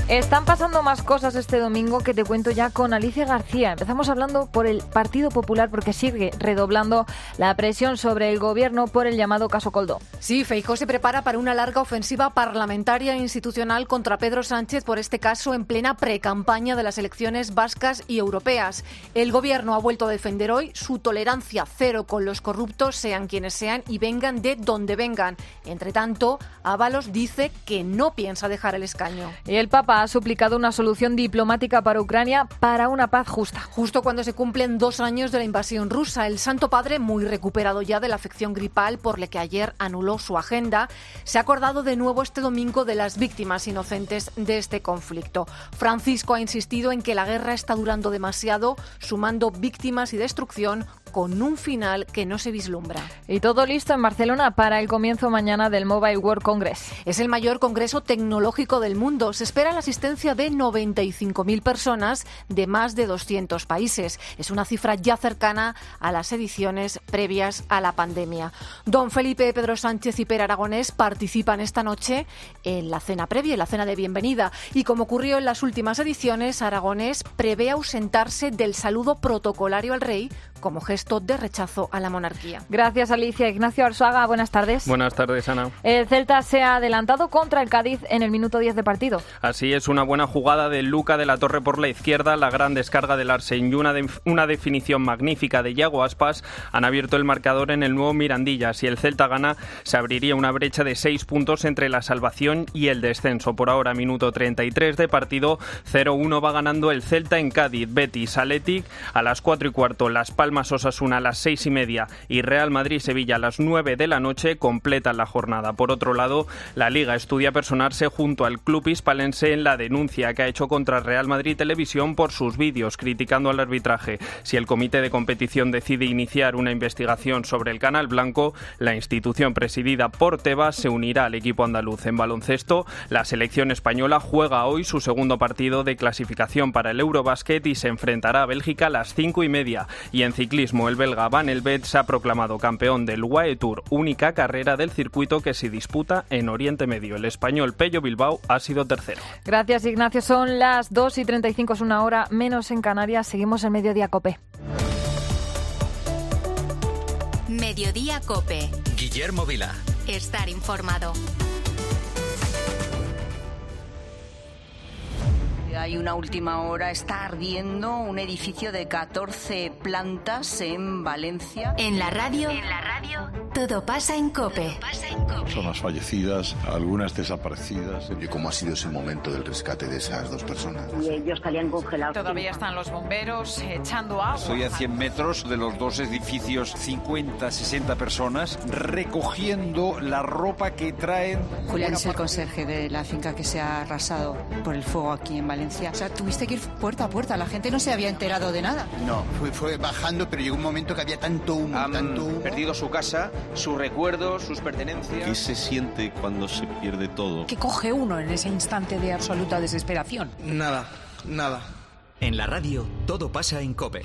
Están pasando más cosas este domingo que te cuento ya con Alicia García. Empezamos hablando por el Partido Popular porque sigue redoblando la presión sobre el gobierno por el llamado caso Coldo. Sí, Feijó se prepara para una larga ofensiva parlamentaria e institucional contra Pedro Sánchez por este caso en plena precampaña de las elecciones vascas y europeas. El gobierno ha vuelto a defender hoy su tolerancia cero con los corruptos, sean quienes sean y vengan de donde vengan. Entre tanto, Ábalos dice que no piensa dejar el escaño. Y el Papa ha suplicado una solución diplomática para Ucrania para una paz justa. Justo cuando se cumplen dos años de la invasión rusa, el Santo Padre, muy recuperado ya de la afección gripal, por la que ayer anuló su agenda, se ha acordado de nuevo este domingo de las víctimas inocentes de este conflicto. Francisco ha insistido en que la guerra está durando demasiado, sumando víctimas y destrucción con un final que no se vislumbra. Y todo listo en Barcelona para el comienzo mañana del Mobile World Congress. Es el mayor congreso tecnológico del mundo. Se espera la asistencia de 95.000 personas de más de 200 países. Es una cifra ya cercana a las ediciones previas a la pandemia. Don Felipe, Pedro Sánchez y Per Aragonés participan esta noche en la cena previa, en la cena de bienvenida. Y como ocurrió en las últimas ediciones, Aragonés prevé ausentarse del saludo protocolario al rey como gesto de rechazo a la monarquía. Gracias, Alicia. Ignacio Arzuaga, buenas tardes. Buenas tardes, Ana. El Celta se ha adelantado contra el Cádiz en el minuto 10 de partido. Así es, una buena jugada de Luca de la Torre por la izquierda, la gran descarga del Arsen y una, una definición magnífica de Yago Aspas han abierto el marcador en el nuevo Mirandilla. Si el Celta gana, se abriría una brecha de seis puntos entre la salvación y el descenso. Por ahora, minuto 33 de partido, 0-1 va ganando el Celta en Cádiz, Betis, Athletic a las 4 y cuarto, Las Palmas Osasuna a las 6 y media y Real Madrid-Sevilla a las 9 de la noche completan la jornada. Por otro lado, la Liga estudia personarse junto al club hispalense en la denuncia que ha hecho contra Real Madrid Televisión por sus vídeos criticando al arbitraje. Si el comité de competición decide iniciar una investigación sobre el Canal Blanco, la institución presidida por Tebas se unirá al equipo andaluz. En baloncesto, la selección española juega hoy su segundo partido de clasificación para el Eurobasket y se enfrentará a Bélgica a las cinco y media. Y en ciclismo, el belga Van Elbet se ha proclamado campeón del UAE Tour, única carrera del circuito que se disputa en Oriente Medio. El español Pello Bilbao ha sido tercero. Gracias, Ignacio. Son las 2 y 35, es una hora menos en Canarias. Seguimos en Mediodía Cope. Mediodía Cope. Guillermo Vila. Estar informado. Hay una última hora, está ardiendo un edificio de 14 plantas en Valencia. En la radio, en la radio, todo pasa en Cope. Personas fallecidas, algunas desaparecidas. ¿Y cómo ha sido ese momento del rescate de esas dos personas? Y ellos estarían congelados. Todavía están los bomberos echando agua. Estoy a 100 metros de los dos edificios, 50, 60 personas recogiendo la ropa que traen. Julián es el conserje de la finca que se ha arrasado por el fuego aquí en Valencia. O sea, tuviste que ir puerta a puerta, la gente no se había enterado de nada. No, fue, fue bajando, pero llegó un momento que había tanto humo, Han tanto humo. perdido su casa, sus recuerdos, sus pertenencias. ¿Qué se siente cuando se pierde todo? ¿Qué coge uno en ese instante de absoluta desesperación? Nada, nada. En la radio, todo pasa en Cope.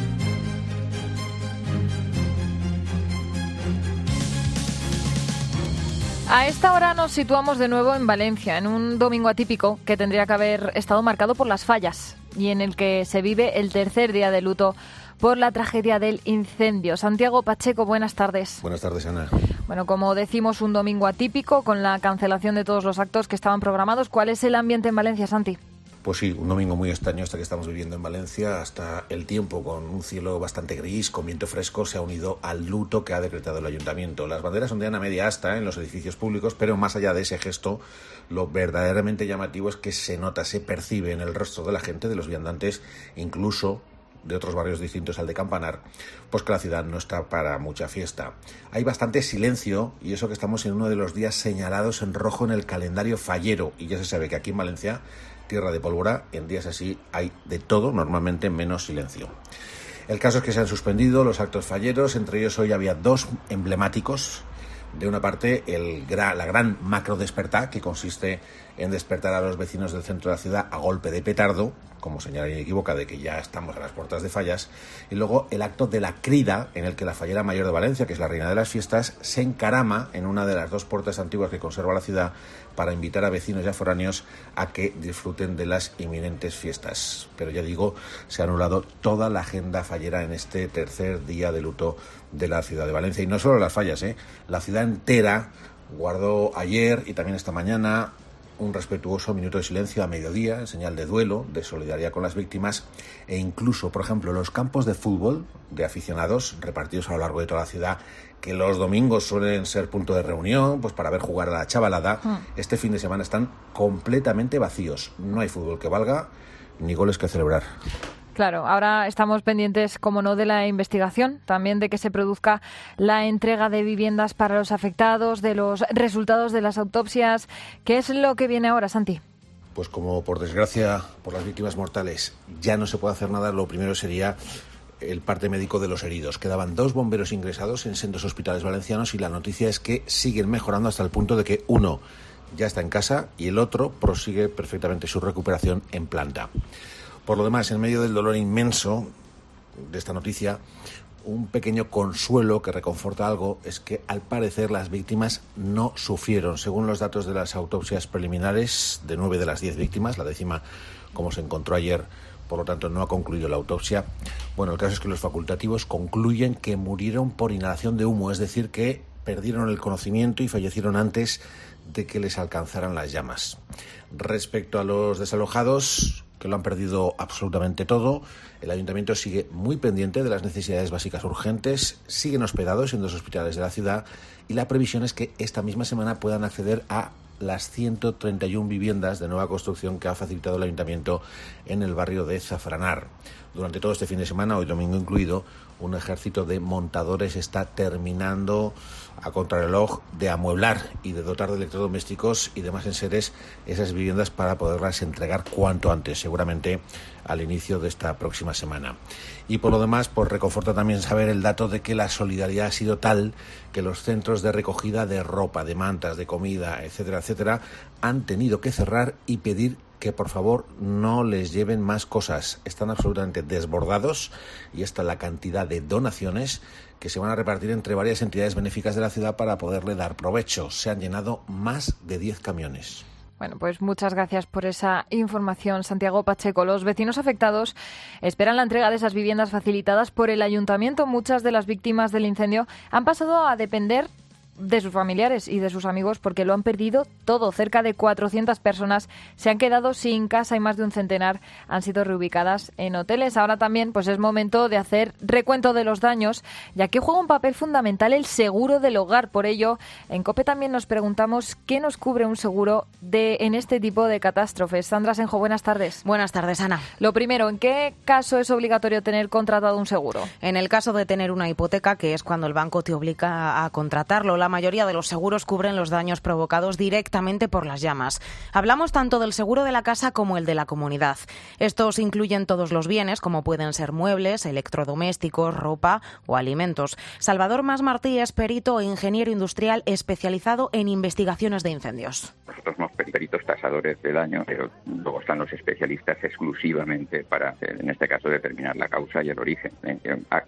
A esta hora nos situamos de nuevo en Valencia, en un domingo atípico que tendría que haber estado marcado por las fallas y en el que se vive el tercer día de luto por la tragedia del incendio. Santiago Pacheco, buenas tardes. Buenas tardes, Ana. Bueno, como decimos, un domingo atípico con la cancelación de todos los actos que estaban programados. ¿Cuál es el ambiente en Valencia, Santi? Pues sí, un domingo muy extraño hasta que estamos viviendo en Valencia, hasta el tiempo con un cielo bastante gris, con viento fresco, se ha unido al luto que ha decretado el ayuntamiento. Las banderas ondean a media asta en los edificios públicos, pero más allá de ese gesto, lo verdaderamente llamativo es que se nota, se percibe en el rostro de la gente, de los viandantes, incluso de otros barrios distintos al de Campanar, pues que la ciudad no está para mucha fiesta. Hay bastante silencio y eso que estamos en uno de los días señalados en rojo en el calendario fallero y ya se sabe que aquí en Valencia tierra de pólvora, en días así hay de todo, normalmente menos silencio. El caso es que se han suspendido los actos falleros, entre ellos hoy había dos emblemáticos. De una parte, el, la gran macro despertar, que consiste en despertar a los vecinos del centro de la ciudad a golpe de petardo, como señal inequívoca de que ya estamos a las puertas de fallas, y luego el acto de la crida, en el que la fallera mayor de Valencia, que es la reina de las fiestas, se encarama en una de las dos puertas antiguas que conserva la ciudad para invitar a vecinos y a foráneos a que disfruten de las inminentes fiestas. Pero ya digo, se ha anulado toda la agenda fallera en este tercer día de luto de la ciudad de Valencia. Y no solo las fallas, ¿eh? la ciudad entera guardó ayer y también esta mañana un respetuoso minuto de silencio a mediodía, en señal de duelo, de solidaridad con las víctimas, e incluso, por ejemplo, los campos de fútbol de aficionados repartidos a lo largo de toda la ciudad, que los domingos suelen ser punto de reunión, pues para ver jugar a la chavalada, este fin de semana están completamente vacíos. No hay fútbol que valga, ni goles que celebrar. Claro, ahora estamos pendientes, como no, de la investigación, también de que se produzca la entrega de viviendas para los afectados, de los resultados de las autopsias. ¿Qué es lo que viene ahora, Santi? Pues como por desgracia por las víctimas mortales ya no se puede hacer nada, lo primero sería el parte médico de los heridos. Quedaban dos bomberos ingresados en sendos hospitales valencianos y la noticia es que siguen mejorando hasta el punto de que uno ya está en casa y el otro prosigue perfectamente su recuperación en planta. Por lo demás, en medio del dolor inmenso de esta noticia, un pequeño consuelo que reconforta algo es que al parecer las víctimas no sufrieron. Según los datos de las autopsias preliminares de nueve de las diez víctimas, la décima, como se encontró ayer, por lo tanto no ha concluido la autopsia. Bueno, el caso es que los facultativos concluyen que murieron por inhalación de humo, es decir, que perdieron el conocimiento y fallecieron antes de que les alcanzaran las llamas. Respecto a los desalojados, que lo han perdido absolutamente todo. El ayuntamiento sigue muy pendiente de las necesidades básicas urgentes, siguen hospedados en dos hospitales de la ciudad y la previsión es que esta misma semana puedan acceder a las 131 viviendas de nueva construcción que ha facilitado el ayuntamiento en el barrio de Zafranar. Durante todo este fin de semana, hoy domingo incluido, un ejército de montadores está terminando a contrarreloj de amueblar y de dotar de electrodomésticos y demás enseres esas viviendas para poderlas entregar cuanto antes, seguramente al inicio de esta próxima semana. Y por lo demás, pues reconforta también saber el dato de que la solidaridad ha sido tal que los centros de recogida de ropa, de mantas, de comida, etcétera, etcétera, han tenido que cerrar y pedir que por favor no les lleven más cosas. Están absolutamente desbordados y está la cantidad de donaciones que se van a repartir entre varias entidades benéficas de la ciudad para poderle dar provecho. Se han llenado más de 10 camiones. Bueno, pues muchas gracias por esa información, Santiago Pacheco. Los vecinos afectados esperan la entrega de esas viviendas facilitadas por el ayuntamiento. Muchas de las víctimas del incendio han pasado a depender de sus familiares y de sus amigos porque lo han perdido todo. Cerca de 400 personas se han quedado sin casa y más de un centenar han sido reubicadas en hoteles. Ahora también pues es momento de hacer recuento de los daños, ya que juega un papel fundamental el seguro del hogar. Por ello, en COPE también nos preguntamos qué nos cubre un seguro de en este tipo de catástrofes. Sandra Senjo, buenas tardes. Buenas tardes, Ana. Lo primero, ¿en qué caso es obligatorio tener contratado un seguro? En el caso de tener una hipoteca, que es cuando el banco te obliga a contratarlo, la mayoría de los seguros cubren los daños provocados directamente por las llamas. Hablamos tanto del seguro de la casa como el de la comunidad. Estos incluyen todos los bienes, como pueden ser muebles, electrodomésticos, ropa o alimentos. Salvador Más Martí es perito e ingeniero industrial especializado en investigaciones de incendios. Nosotros somos peritos tasadores de daño, pero luego están los especialistas exclusivamente para, en este caso, determinar la causa y el origen.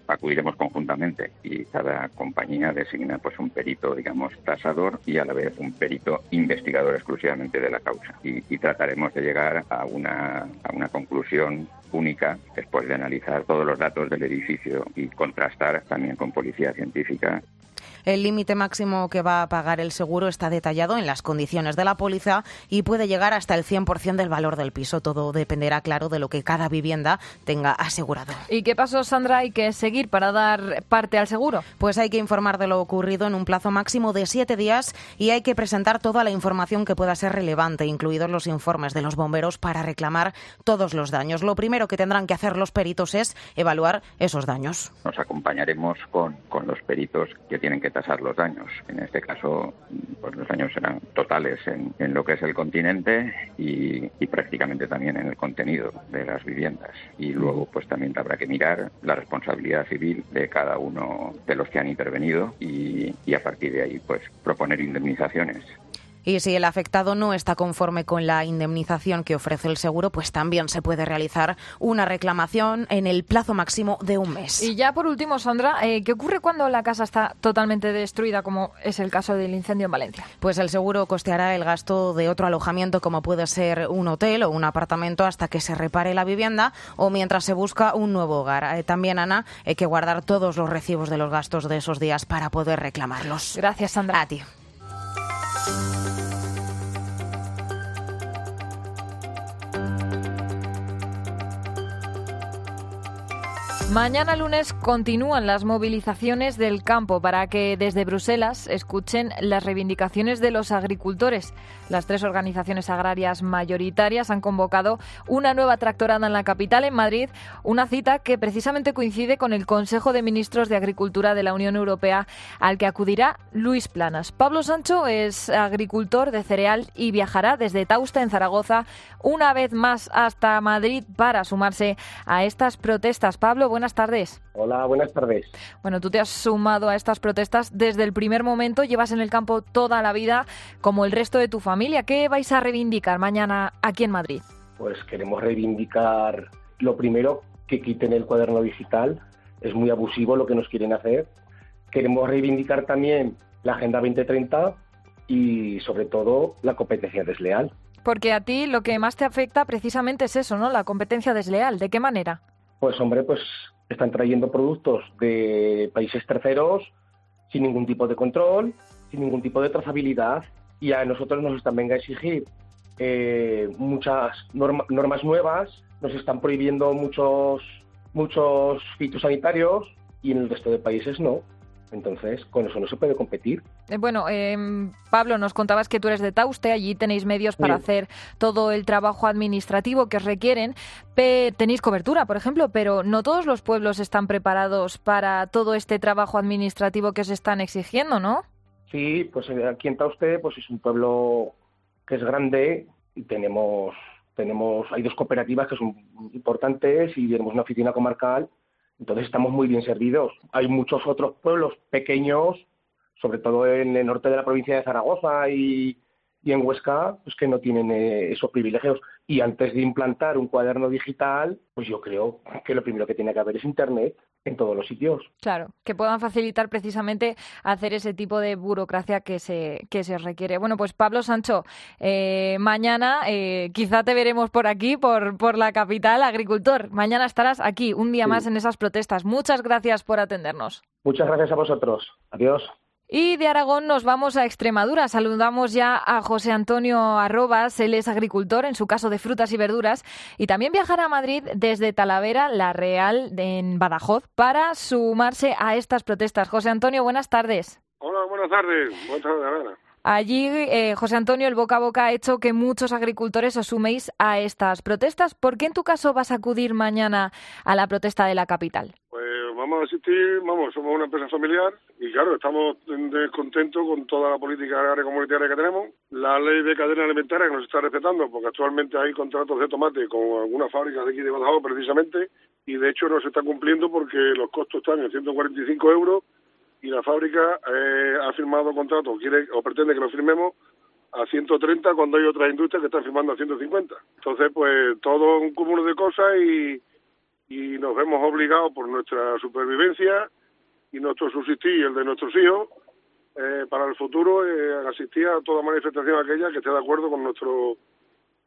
Acudiremos conjuntamente y cada compañía designa pues un perito digamos, tasador y a la vez un perito investigador exclusivamente de la causa. Y, y trataremos de llegar a una, a una conclusión única después de analizar todos los datos del edificio y contrastar también con policía científica el límite máximo que va a pagar el seguro está detallado en las condiciones de la póliza y puede llegar hasta el 100% del valor del piso. Todo dependerá, claro, de lo que cada vivienda tenga asegurado. ¿Y qué pasó, Sandra? ¿Hay que seguir para dar parte al seguro? Pues hay que informar de lo ocurrido en un plazo máximo de siete días y hay que presentar toda la información que pueda ser relevante, incluidos los informes de los bomberos, para reclamar todos los daños. Lo primero que tendrán que hacer los peritos es evaluar esos daños. Nos acompañaremos con, con los peritos que tienen que tasar los daños. En este caso, pues los daños serán totales en, en lo que es el continente y, y, prácticamente también en el contenido de las viviendas. Y luego, pues también habrá que mirar la responsabilidad civil de cada uno de los que han intervenido y, y a partir de ahí, pues proponer indemnizaciones. Y si el afectado no está conforme con la indemnización que ofrece el seguro, pues también se puede realizar una reclamación en el plazo máximo de un mes. Y ya por último, Sandra, eh, ¿qué ocurre cuando la casa está totalmente destruida, como es el caso del incendio en Valencia? Pues el seguro costeará el gasto de otro alojamiento, como puede ser un hotel o un apartamento, hasta que se repare la vivienda o mientras se busca un nuevo hogar. Eh, también, Ana, hay que guardar todos los recibos de los gastos de esos días para poder reclamarlos. Gracias, Sandra. A ti. Mañana lunes continúan las movilizaciones del campo para que desde Bruselas escuchen las reivindicaciones de los agricultores. Las tres organizaciones agrarias mayoritarias han convocado una nueva tractorada en la capital, en Madrid, una cita que precisamente coincide con el Consejo de Ministros de Agricultura de la Unión Europea al que acudirá Luis Planas. Pablo Sancho es agricultor de cereal y viajará desde Tausta, en Zaragoza, una vez más hasta Madrid para sumarse a estas protestas. Pablo, buenas buenas tardes. Hola, buenas tardes. Bueno, tú te has sumado a estas protestas desde el primer momento, llevas en el campo toda la vida como el resto de tu familia. ¿Qué vais a reivindicar mañana aquí en Madrid? Pues queremos reivindicar lo primero, que quiten el cuaderno digital. Es muy abusivo lo que nos quieren hacer. Queremos reivindicar también la Agenda 2030 y sobre todo la competencia desleal. Porque a ti lo que más te afecta precisamente es eso, ¿no? La competencia desleal. ¿De qué manera? Pues hombre, pues están trayendo productos de países terceros sin ningún tipo de control, sin ningún tipo de trazabilidad y a nosotros nos están venga a exigir eh, muchas normas nuevas, nos están prohibiendo muchos muchos fitosanitarios y en el resto de países no. Entonces, con eso no se puede competir. Eh, bueno, eh, Pablo, nos contabas que tú eres de Tauste, allí tenéis medios para hacer todo el trabajo administrativo que os requieren. tenéis cobertura, por ejemplo, pero no todos los pueblos están preparados para todo este trabajo administrativo que os están exigiendo, ¿no? Sí, pues eh, aquí en Tauste pues es un pueblo que es grande y tenemos tenemos hay dos cooperativas que son importantes y tenemos una oficina comarcal entonces estamos muy bien servidos. Hay muchos otros pueblos pequeños, sobre todo en el norte de la provincia de Zaragoza y, en Huesca, pues que no tienen eh, esos privilegios. Y antes de implantar un cuaderno digital, pues yo creo que lo primero que tiene que haber es Internet en todos los sitios. Claro, que puedan facilitar precisamente hacer ese tipo de burocracia que se, que se requiere. Bueno, pues Pablo Sancho, eh, mañana eh, quizá te veremos por aquí, por, por la capital, agricultor. Mañana estarás aquí, un día más en esas protestas. Muchas gracias por atendernos. Muchas gracias a vosotros. Adiós. Y de Aragón nos vamos a Extremadura. Saludamos ya a José Antonio Arrobas, él es agricultor, en su caso de frutas y verduras, y también viajará a Madrid desde Talavera, La Real, en Badajoz, para sumarse a estas protestas. José Antonio, buenas tardes. Hola, buenas tardes. Buenas tardes, Allí, eh, José Antonio, el boca a boca ha hecho que muchos agricultores os suméis a estas protestas. ¿Por qué en tu caso vas a acudir mañana a la protesta de la capital? Pues asistir, vamos, somos una empresa familiar y claro, estamos descontentos con toda la política agraria comunitaria que tenemos, la ley de cadena alimentaria que nos está respetando, porque actualmente hay contratos de tomate con algunas fábricas de aquí de Badajoz precisamente y de hecho no se está cumpliendo porque los costos están en 145 euros y la fábrica eh, ha firmado contratos, quiere o pretende que lo firmemos a 130 cuando hay otras industrias que están firmando a 150. Entonces, pues todo un cúmulo de cosas y y nos vemos obligados por nuestra supervivencia y nuestro subsistir y el de nuestros hijos eh, para el futuro eh, asistir a toda manifestación aquella que esté de acuerdo con nuestro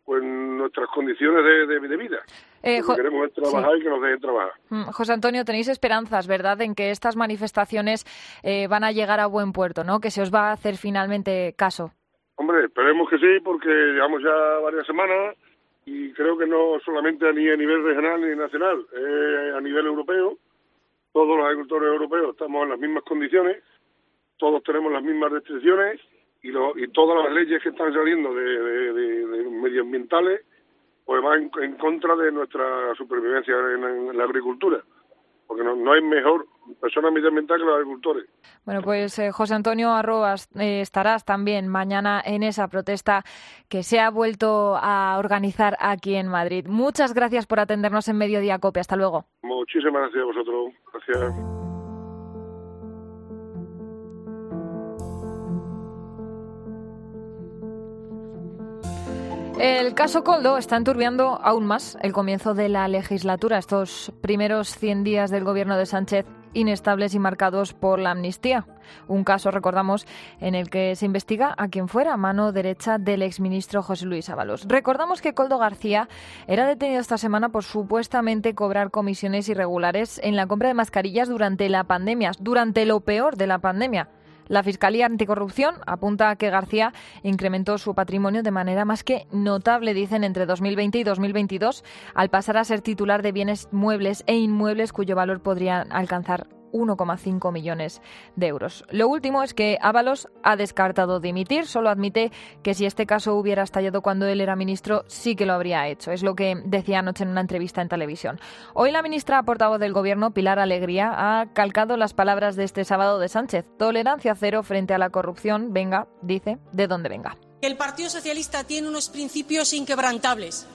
pues nuestras condiciones de, vida. Eh, que queremos es trabajar y que nos dejen trabajar. Mm, José Antonio, tenéis esperanzas, ¿verdad?, en que estas manifestaciones eh, van a llegar a buen puerto, ¿no? Que se os va a hacer finalmente caso. Hombre, esperemos que sí, porque llevamos ya varias semanas y creo que no solamente ni a nivel regional ni nacional, eh, a nivel europeo. Todos los agricultores europeos estamos en las mismas condiciones, todos tenemos las mismas restricciones y, lo, y todas las leyes que están saliendo de, medioambientales pues van en, contra de nuestra supervivencia en la agricultura porque no, hay mejor persona medioambiental que los agricultores. Bueno, pues eh, José Antonio Arrobas, eh, estarás también mañana en esa protesta que se ha vuelto a organizar aquí en Madrid. Muchas gracias por atendernos en Mediodía Copia. Hasta luego. Muchísimas gracias a vosotros. Gracias. El caso Coldo está enturbiando aún más el comienzo de la legislatura, estos primeros 100 días del gobierno de Sánchez inestables y marcados por la amnistía. Un caso, recordamos, en el que se investiga a quien fuera mano derecha del exministro José Luis Ábalos. Recordamos que Coldo García era detenido esta semana por supuestamente cobrar comisiones irregulares en la compra de mascarillas durante la pandemia, durante lo peor de la pandemia. La Fiscalía Anticorrupción apunta a que García incrementó su patrimonio de manera más que notable, dicen, entre 2020 y 2022, al pasar a ser titular de bienes muebles e inmuebles cuyo valor podría alcanzar 1,5 millones de euros. Lo último es que Ábalos ha descartado dimitir, solo admite que si este caso hubiera estallado cuando él era ministro, sí que lo habría hecho. Es lo que decía anoche en una entrevista en televisión. Hoy la ministra portavoz del Gobierno, Pilar Alegría, ha calcado las palabras de este sábado de Sánchez. Tolerancia cero frente a la corrupción, venga, dice, de donde venga. El Partido Socialista tiene unos principios inquebrantables,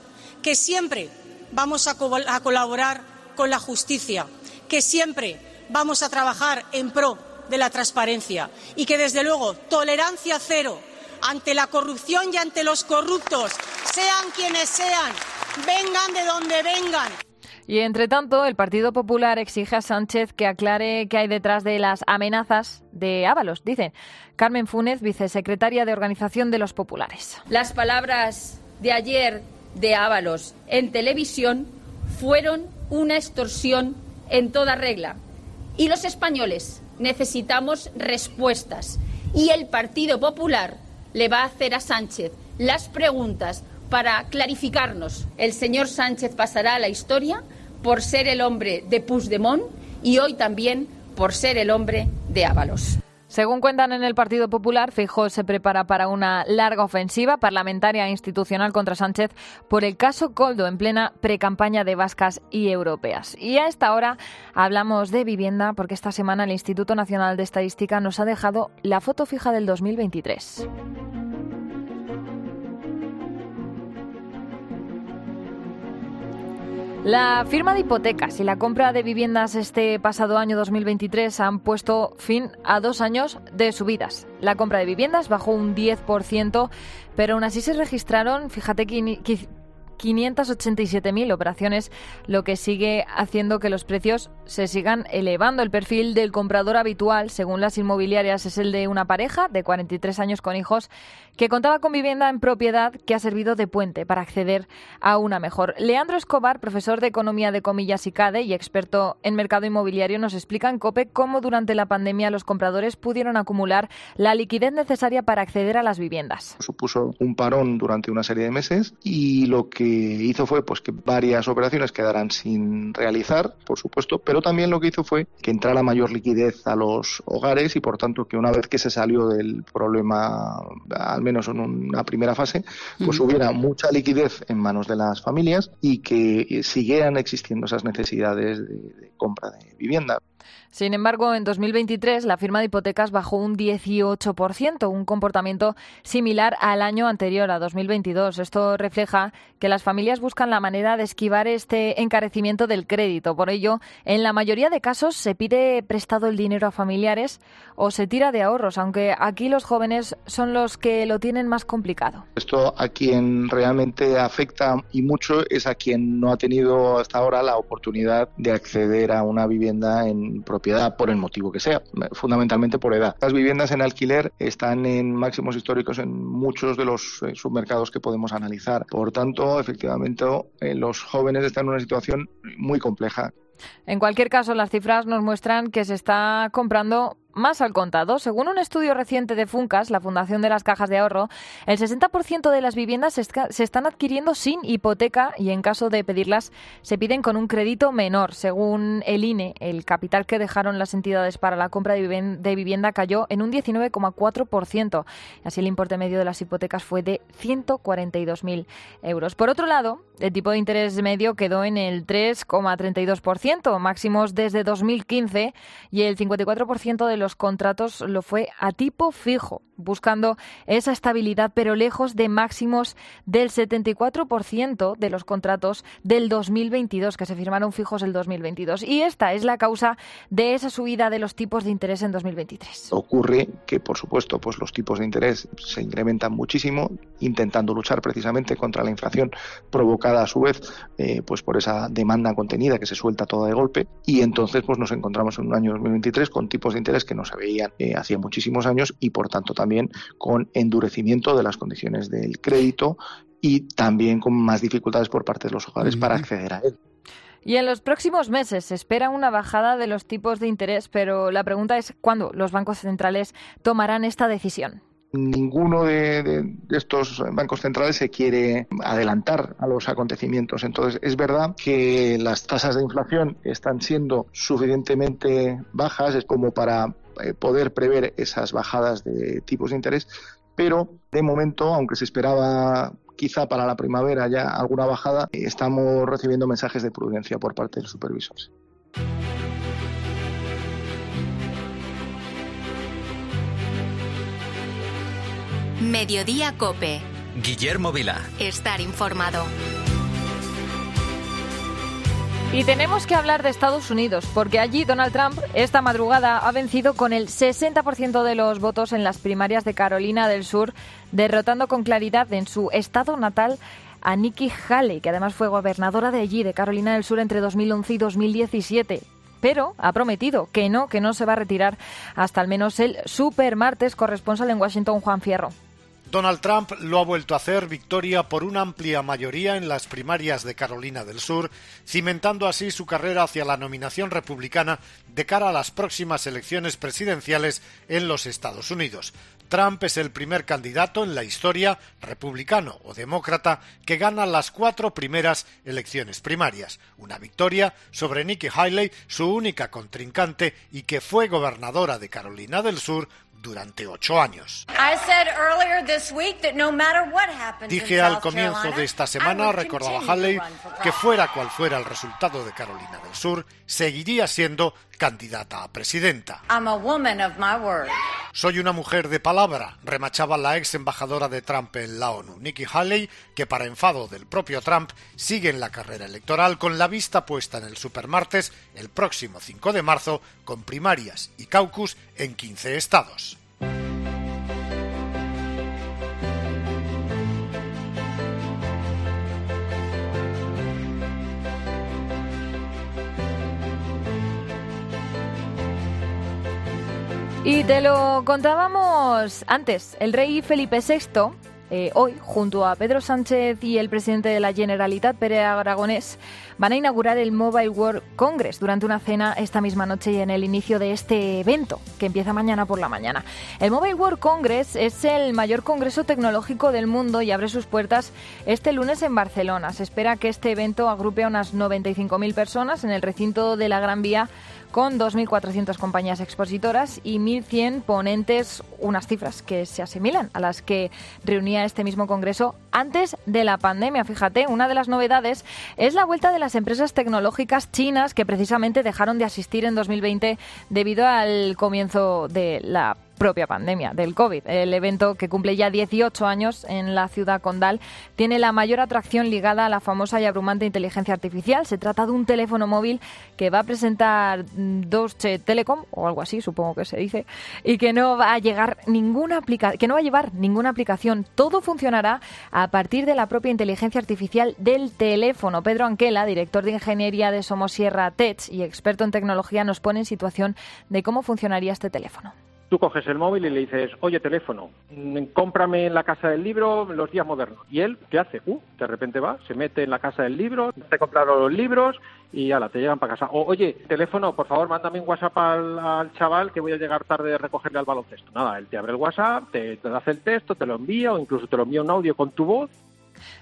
que siempre vamos a, a colaborar con la justicia que siempre vamos a trabajar en pro de la transparencia y que, desde luego, tolerancia cero ante la corrupción y ante los corruptos, sean quienes sean, vengan de donde vengan. Y entre tanto, el Partido Popular exige a Sánchez que aclare qué hay detrás de las amenazas de Ábalos, dice Carmen Funes, vicesecretaria de Organización de los Populares. Las palabras de ayer de Ábalos en televisión fueron una extorsión en toda regla. Y los españoles necesitamos respuestas. Y el Partido Popular le va a hacer a Sánchez las preguntas para clarificarnos. El señor Sánchez pasará a la historia por ser el hombre de Puigdemont y hoy también por ser el hombre de Ábalos. Según cuentan en el Partido Popular, Feijóo se prepara para una larga ofensiva parlamentaria e institucional contra Sánchez por el caso Coldo en plena precampaña de vascas y europeas. Y a esta hora hablamos de vivienda porque esta semana el Instituto Nacional de Estadística nos ha dejado la foto fija del 2023. La firma de hipotecas y la compra de viviendas este pasado año 2023 han puesto fin a dos años de subidas. La compra de viviendas bajó un 10%, pero aún así se registraron, fíjate, 587.000 operaciones, lo que sigue haciendo que los precios se sigan elevando. El perfil del comprador habitual, según las inmobiliarias, es el de una pareja de 43 años con hijos que contaba con vivienda en propiedad que ha servido de puente para acceder a una mejor. Leandro Escobar, profesor de Economía de Comillas y CADE y experto en mercado inmobiliario, nos explica en COPE cómo durante la pandemia los compradores pudieron acumular la liquidez necesaria para acceder a las viviendas. Supuso un parón durante una serie de meses y lo que hizo fue pues que varias operaciones quedaran sin realizar, por supuesto, pero también lo que hizo fue que entrara mayor liquidez a los hogares y por tanto que una vez que se salió del problema, al menos en una primera fase, pues hubiera mucha liquidez en manos de las familias y que siguieran existiendo esas necesidades de compra de vivienda. Sin embargo, en 2023 la firma de hipotecas bajó un 18%, un comportamiento similar al año anterior, a 2022. Esto refleja que las familias buscan la manera de esquivar este encarecimiento del crédito. Por ello, en la mayoría de casos se pide prestado el dinero a familiares o se tira de ahorros, aunque aquí los jóvenes son los que lo tienen más complicado. Esto a quien realmente afecta y mucho es a quien no ha tenido hasta ahora la oportunidad de acceder a una vivienda en propiedad por el motivo que sea, fundamentalmente por edad. Las viviendas en alquiler están en máximos históricos en muchos de los eh, submercados que podemos analizar. Por tanto, efectivamente, eh, los jóvenes están en una situación muy compleja. En cualquier caso, las cifras nos muestran que se está comprando más al contado. Según un estudio reciente de Funcas, la Fundación de las Cajas de Ahorro, el 60% de las viviendas se están adquiriendo sin hipoteca y en caso de pedirlas se piden con un crédito menor. Según el INE, el capital que dejaron las entidades para la compra de vivienda cayó en un 19,4%. Así el importe medio de las hipotecas fue de 142.000 euros. Por otro lado, el tipo de interés medio quedó en el 3,32%, máximos desde 2015, y el 54% de los contratos lo fue a tipo fijo, buscando esa estabilidad, pero lejos de máximos del 74% de los contratos del 2022, que se firmaron fijos el 2022. Y esta es la causa de esa subida de los tipos de interés en 2023. Ocurre que, por supuesto, pues los tipos de interés se incrementan muchísimo, intentando luchar precisamente contra la inflación provocada a su vez eh, pues por esa demanda contenida que se suelta toda de golpe. Y entonces pues nos encontramos en un año 2023 con tipos de interés que no se veían eh, hacía muchísimos años y por tanto también con endurecimiento de las condiciones del crédito y también con más dificultades por parte de los hogares para acceder a él. Y en los próximos meses se espera una bajada de los tipos de interés, pero la pregunta es cuándo los bancos centrales tomarán esta decisión ninguno de, estos bancos centrales se quiere adelantar a los acontecimientos. Entonces, es verdad que las tasas de inflación están siendo suficientemente bajas es como para poder prever esas bajadas de tipos de interés, pero de momento, aunque se esperaba quizá para la primavera ya alguna bajada, estamos recibiendo mensajes de prudencia por parte del supervisor. Mediodía Cope. Guillermo Vila. Estar informado. Y tenemos que hablar de Estados Unidos, porque allí Donald Trump esta madrugada ha vencido con el 60% de los votos en las primarias de Carolina del Sur, derrotando con claridad en su estado natal a Nikki Haley, que además fue gobernadora de allí, de Carolina del Sur, entre 2011 y 2017 pero ha prometido que no, que no se va a retirar hasta al menos el super martes corresponsal en Washington, Juan Fierro. Donald Trump lo ha vuelto a hacer victoria por una amplia mayoría en las primarias de Carolina del Sur, cimentando así su carrera hacia la nominación republicana de cara a las próximas elecciones presidenciales en los Estados Unidos. Trump es el primer candidato en la historia, republicano o demócrata, que gana las cuatro primeras elecciones primarias. Una victoria sobre Nikki Haley, su única contrincante y que fue gobernadora de Carolina del Sur durante ocho años. Dije al comienzo de esta semana, recordaba Haley, que fuera cual fuera el resultado de Carolina del Sur, seguiría siendo candidata a presidenta. Soy una mujer de palabra, remachaba la ex embajadora de Trump en la ONU, Nikki Haley, que para enfado del propio Trump sigue en la carrera electoral con la vista puesta en el supermartes el próximo 5 de marzo con primarias y caucus en 15 estados. Y te lo contábamos antes, el rey Felipe VI, eh, hoy, junto a Pedro Sánchez y el presidente de la Generalitat, Pere Aragonés, van a inaugurar el Mobile World Congress durante una cena esta misma noche y en el inicio de este evento, que empieza mañana por la mañana. El Mobile World Congress es el mayor congreso tecnológico del mundo y abre sus puertas este lunes en Barcelona. Se espera que este evento agrupe a unas 95.000 personas en el recinto de la Gran Vía con 2.400 compañías expositoras y 1.100 ponentes, unas cifras que se asimilan a las que reunía este mismo Congreso antes de la pandemia. Fíjate, una de las novedades es la vuelta de las empresas tecnológicas chinas que precisamente dejaron de asistir en 2020 debido al comienzo de la propia pandemia del COVID. El evento, que cumple ya 18 años en la ciudad condal, tiene la mayor atracción ligada a la famosa y abrumante inteligencia artificial. Se trata de un teléfono móvil que va a presentar Deutsche Telekom, o algo así, supongo que se dice, y que no va a llegar ninguna que no va a llevar ninguna aplicación. Todo funcionará a partir de la propia inteligencia artificial del teléfono. Pedro Anquela, director de ingeniería de Somosierra Tech y experto en tecnología, nos pone en situación de cómo funcionaría este teléfono. Tú coges el móvil y le dices, oye teléfono, mm, cómprame en la casa del libro los días modernos. Y él, ¿qué hace? Uh, de repente va, se mete en la casa del libro, te compraron los libros y ala, te llegan para casa. O, oye, teléfono, por favor, mándame un WhatsApp al, chaval que voy a llegar tarde a recogerle al baloncesto. Nada, él te abre el WhatsApp, te, te hace el texto, te lo envía o incluso te lo envía un audio con tu voz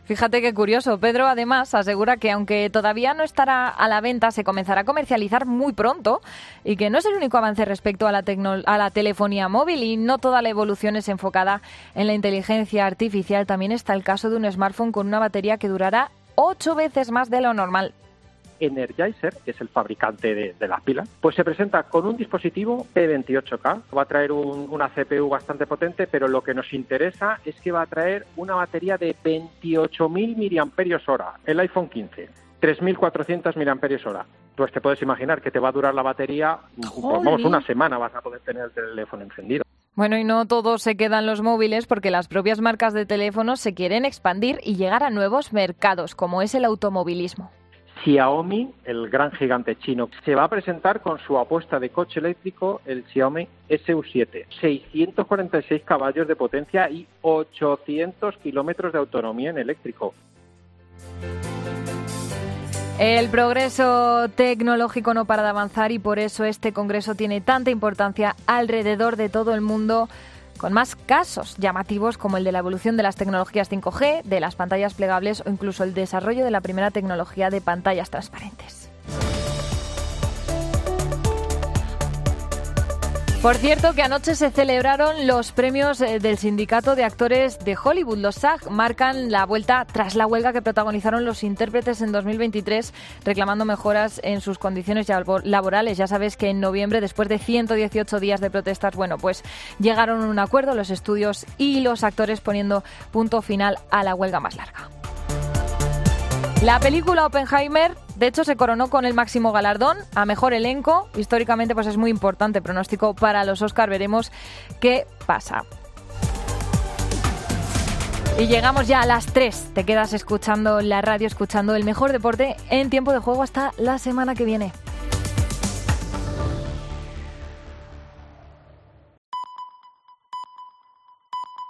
Fíjate qué curioso. Pedro además asegura que aunque todavía no estará a la venta, se comenzará a comercializar muy pronto y que no es el único avance respecto a la, a la telefonía móvil y no toda la evolución es enfocada en la inteligencia artificial. También está el caso de un smartphone con una batería que durará ocho veces más de lo normal. Energizer, que es el fabricante de, las pilas, pues se presenta con un dispositivo P28K. Va a traer una CPU bastante potente, pero lo que nos interesa es que va a traer una batería de 28.000 mAh, el iPhone 15. 3.400 mAh. Pues te puedes imaginar que te va a durar la batería, vamos, una semana vas a poder tener el teléfono encendido. Bueno, y no todo se quedan los móviles porque las propias marcas de teléfonos se quieren expandir y llegar a nuevos mercados, como es el automovilismo. Xiaomi, el gran gigante chino, se va a presentar con su apuesta de coche eléctrico, el Xiaomi SU7. 646 caballos de potencia y 800 kilómetros de autonomía en eléctrico. El progreso tecnológico no para de avanzar y por eso este Congreso tiene tanta importancia alrededor de todo el mundo con más casos llamativos como el de la evolución de las tecnologías 5G, de las pantallas plegables o incluso el desarrollo de la primera tecnología de pantallas transparentes. Por cierto, que anoche se celebraron los premios eh, del Sindicato de Actores de Hollywood. Los SAG marcan la vuelta tras la huelga que protagonizaron los intérpretes en 2023, reclamando mejoras en sus condiciones laborales. Ya sabes que en noviembre, después de 118 días de protestas, bueno, pues llegaron a un acuerdo los estudios y los actores poniendo punto final a la huelga más larga. La película Oppenheimer De hecho, se coronó con el máximo galardón a mejor elenco. Históricamente, pues es muy importante pronóstico para los Oscar. Veremos qué pasa. Y llegamos ya a las 3. Te quedas escuchando la radio, escuchando el mejor deporte en tiempo de juego hasta la semana que viene.